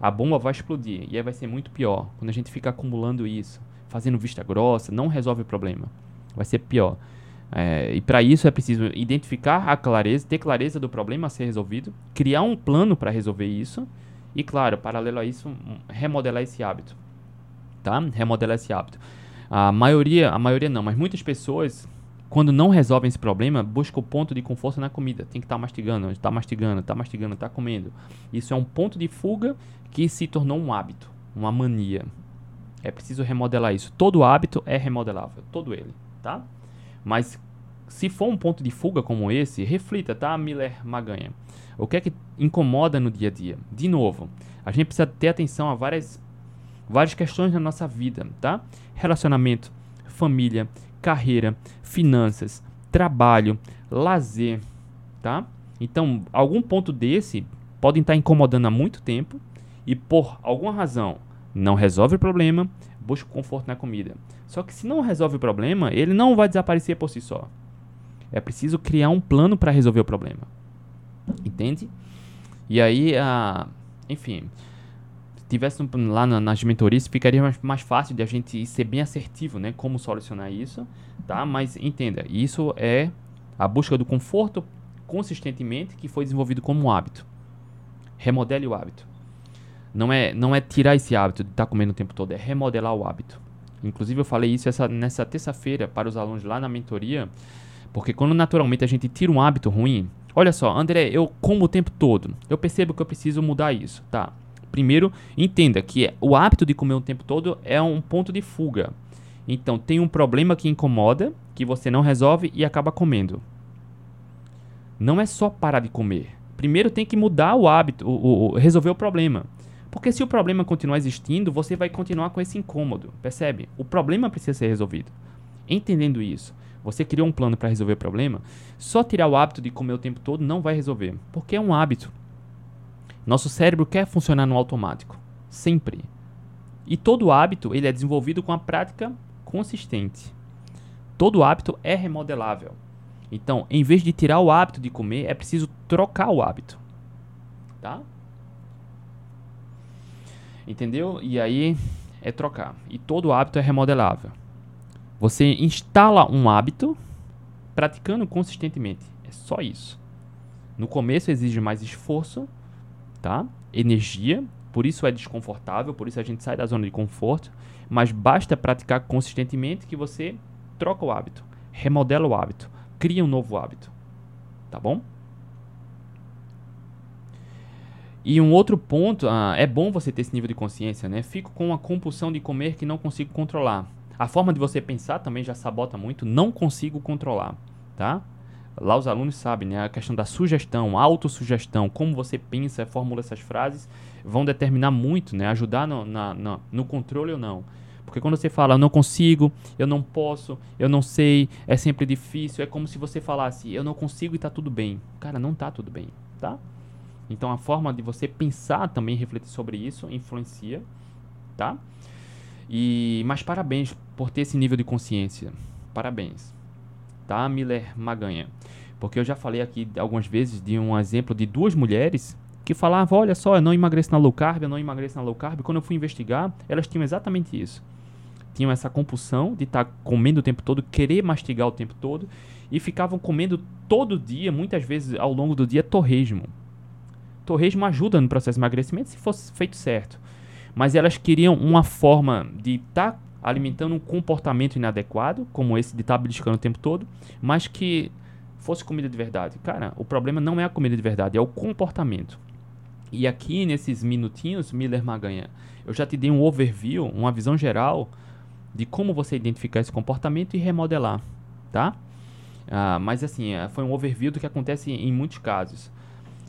A bomba vai explodir e aí vai ser muito pior. Quando a gente fica acumulando isso, fazendo vista grossa, não resolve o problema. Vai ser pior. É, e para isso é preciso identificar a clareza, ter clareza do problema a ser resolvido, criar um plano para resolver isso e, claro, paralelo a isso, remodelar esse hábito, tá? Remodelar esse hábito. A maioria, a maioria não, mas muitas pessoas, quando não resolvem esse problema, buscam o ponto de conforto na comida. Tem que estar tá mastigando, está mastigando, está mastigando, está comendo. Isso é um ponto de fuga que se tornou um hábito, uma mania. É preciso remodelar isso. Todo hábito é remodelável, todo ele, tá? Mas se for um ponto de fuga como esse, reflita, tá, Miller Maganha? O que é que incomoda no dia a dia? De novo, a gente precisa ter atenção a várias, várias questões na nossa vida, tá? Relacionamento, família, carreira, finanças, trabalho, lazer, tá? Então, algum ponto desse podem estar incomodando há muito tempo e por alguma razão não resolve o problema, busca conforto na comida. Só que se não resolve o problema, ele não vai desaparecer por si só. É preciso criar um plano para resolver o problema. Entende? E aí, a, enfim, se tivesse lá na, nas mentorias, ficaria mais, mais fácil de a gente ser bem assertivo, né? Como solucionar isso, tá? Mas entenda, isso é A busca do conforto consistentemente que foi desenvolvido como um hábito. Remodele o hábito. Não é, não é tirar esse hábito de estar tá comendo o tempo todo, é remodelar o hábito. Inclusive eu falei isso essa, nessa terça-feira para os alunos lá na mentoria, porque quando naturalmente a gente tira um hábito ruim, olha só, André, eu como o tempo todo, eu percebo que eu preciso mudar isso, tá? Primeiro, entenda que o hábito de comer o tempo todo é um ponto de fuga. Então, tem um problema que incomoda, que você não resolve e acaba comendo. Não é só parar de comer. Primeiro tem que mudar o hábito, o, o, resolver o problema. Porque se o problema continuar existindo, você vai continuar com esse incômodo. Percebe? O problema precisa ser resolvido. Entendendo isso, você criou um plano para resolver o problema, só tirar o hábito de comer o tempo todo não vai resolver. Porque é um hábito. Nosso cérebro quer funcionar no automático. Sempre. E todo hábito ele é desenvolvido com a prática consistente. Todo hábito é remodelável. Então, em vez de tirar o hábito de comer, é preciso trocar o hábito. Tá? Entendeu? E aí é trocar. E todo hábito é remodelável. Você instala um hábito praticando consistentemente. É só isso. No começo exige mais esforço, tá? Energia, por isso é desconfortável, por isso a gente sai da zona de conforto, mas basta praticar consistentemente que você troca o hábito, remodela o hábito, cria um novo hábito. Tá bom? E um outro ponto, ah, é bom você ter esse nível de consciência, né? Fico com uma compulsão de comer que não consigo controlar. A forma de você pensar também já sabota muito, não consigo controlar, tá? Lá os alunos sabem, né? A questão da sugestão, autossugestão, como você pensa, formula essas frases, vão determinar muito, né? Ajudar no, na, no controle ou não. Porque quando você fala, eu não consigo, eu não posso, eu não sei, é sempre difícil, é como se você falasse, eu não consigo e tá tudo bem. Cara, não tá tudo bem, tá? Então a forma de você pensar também, refletir sobre isso, influencia, tá? E mas parabéns por ter esse nível de consciência. Parabéns. Tá, Miller Maganha? Porque eu já falei aqui algumas vezes de um exemplo de duas mulheres que falavam, olha só, eu não emagreço na low carb, eu não emagreço na low carb. Quando eu fui investigar, elas tinham exatamente isso tinham essa compulsão de estar tá comendo o tempo todo, querer mastigar o tempo todo e ficavam comendo todo dia, muitas vezes ao longo do dia, torresmo. Torresmo ajuda no processo de emagrecimento se fosse feito certo. Mas elas queriam uma forma de estar tá alimentando um comportamento inadequado, como esse de estar tá beliscando o tempo todo, mas que fosse comida de verdade. Cara, o problema não é a comida de verdade, é o comportamento. E aqui nesses minutinhos, Miller Maganha, eu já te dei um overview, uma visão geral de como você identificar esse comportamento e remodelar, tá? Ah, mas assim, é, foi um overview do que acontece em muitos casos.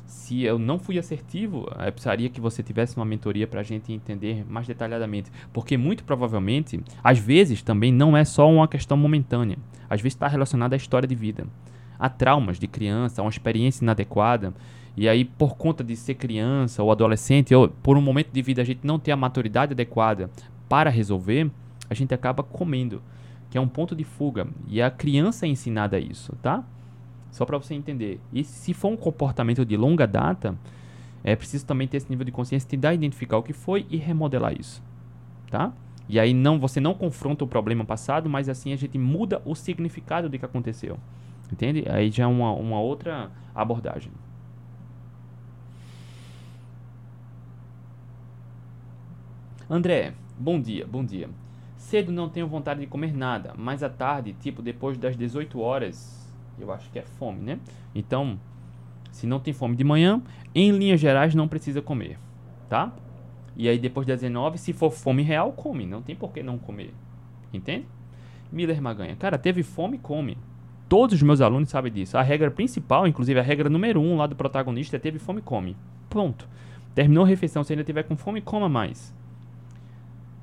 Se eu não fui assertivo, eu é, precisaria que você tivesse uma mentoria para a gente entender mais detalhadamente. Porque muito provavelmente, às vezes também não é só uma questão momentânea. Às vezes está relacionada à história de vida. A traumas de criança, a uma experiência inadequada. E aí, por conta de ser criança ou adolescente, ou por um momento de vida a gente não ter a maturidade adequada para resolver, a gente acaba comendo, que é um ponto de fuga. E a criança é ensinada isso, tá? Só para você entender. E se for um comportamento de longa data, é preciso também ter esse nível de consciência de dar identificar o que foi e remodelar isso, tá? E aí não, você não confronta o problema passado, mas assim a gente muda o significado do que aconteceu. Entende? Aí já é uma, uma outra abordagem. André, bom dia, bom dia. Cedo não tenho vontade de comer nada, mas à tarde, tipo depois das 18 horas, eu acho que é fome, né? Então, se não tem fome de manhã, em linhas gerais não precisa comer, tá? E aí depois das 19, se for fome real, come, não tem por que não comer. Entende? Miller Maganha, cara, teve fome, come. Todos os meus alunos sabem disso. A regra principal, inclusive a regra número um lá do protagonista é teve fome, come. Ponto. Terminou a refeição, se ainda tiver com fome, coma mais.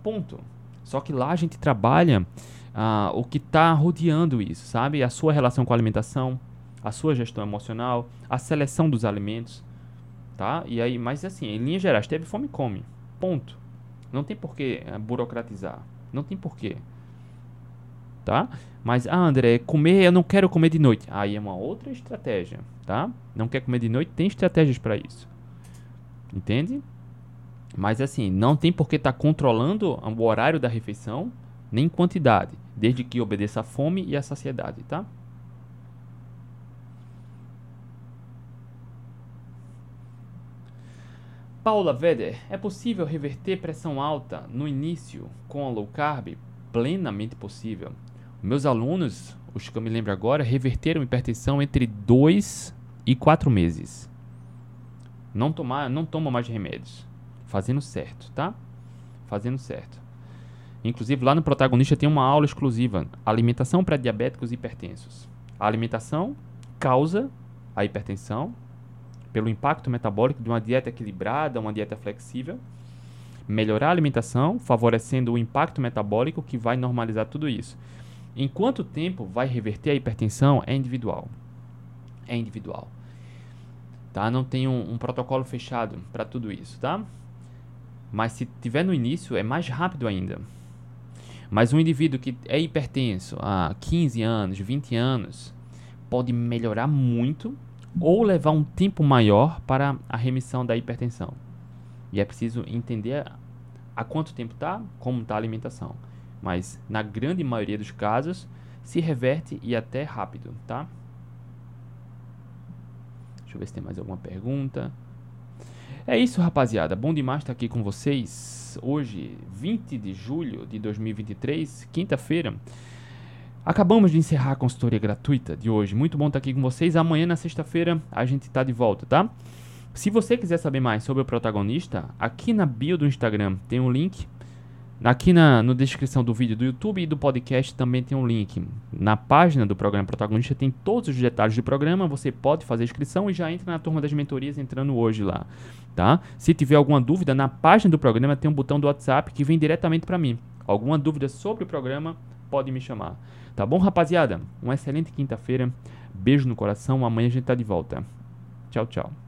Ponto. Só que lá a gente trabalha ah, o que está rodeando isso, sabe? A sua relação com a alimentação, a sua gestão emocional, a seleção dos alimentos, tá? E aí, mas assim, em linhas gerais, teve fome, come. Ponto. Não tem por que uh, burocratizar. Não tem porquê tá? Mas, ah, André, comer, eu não quero comer de noite. Aí é uma outra estratégia, tá? Não quer comer de noite, tem estratégias para isso. Entende? Mas assim, não tem por que estar tá controlando o horário da refeição, nem quantidade, desde que obedeça a fome e a saciedade, tá? Paula Veder, é possível reverter pressão alta no início com a low carb? Plenamente possível. Meus alunos, os que eu me lembro agora, reverteram hipertensão entre 2 e 4 meses. Não tomar, não toma mais remédios. Fazendo certo, tá? Fazendo certo. Inclusive lá no protagonista tem uma aula exclusiva, alimentação para diabéticos e hipertensos. A alimentação causa a hipertensão pelo impacto metabólico de uma dieta equilibrada, uma dieta flexível, melhorar a alimentação, favorecendo o impacto metabólico que vai normalizar tudo isso. Em quanto tempo vai reverter a hipertensão é individual. É individual. Tá? Não tem um, um protocolo fechado para tudo isso, tá? Mas se tiver no início é mais rápido ainda. Mas um indivíduo que é hipertenso há 15 anos, 20 anos, pode melhorar muito ou levar um tempo maior para a remissão da hipertensão. E é preciso entender há quanto tempo está, como está a alimentação. Mas na grande maioria dos casos se reverte e até rápido, tá? Deixa eu ver se tem mais alguma pergunta. É isso, rapaziada. Bom demais estar aqui com vocês. Hoje, 20 de julho de 2023, quinta-feira. Acabamos de encerrar a consultoria gratuita de hoje. Muito bom estar aqui com vocês. Amanhã, na sexta-feira, a gente está de volta, tá? Se você quiser saber mais sobre o protagonista, aqui na bio do Instagram tem um link. Aqui na no descrição do vídeo do YouTube e do podcast também tem um link. Na página do programa Protagonista tem todos os detalhes do programa. Você pode fazer inscrição e já entra na turma das mentorias entrando hoje lá, tá? Se tiver alguma dúvida, na página do programa tem um botão do WhatsApp que vem diretamente para mim. Alguma dúvida sobre o programa, pode me chamar. Tá bom, rapaziada? Uma excelente quinta-feira. Beijo no coração. Amanhã a gente tá de volta. Tchau, tchau.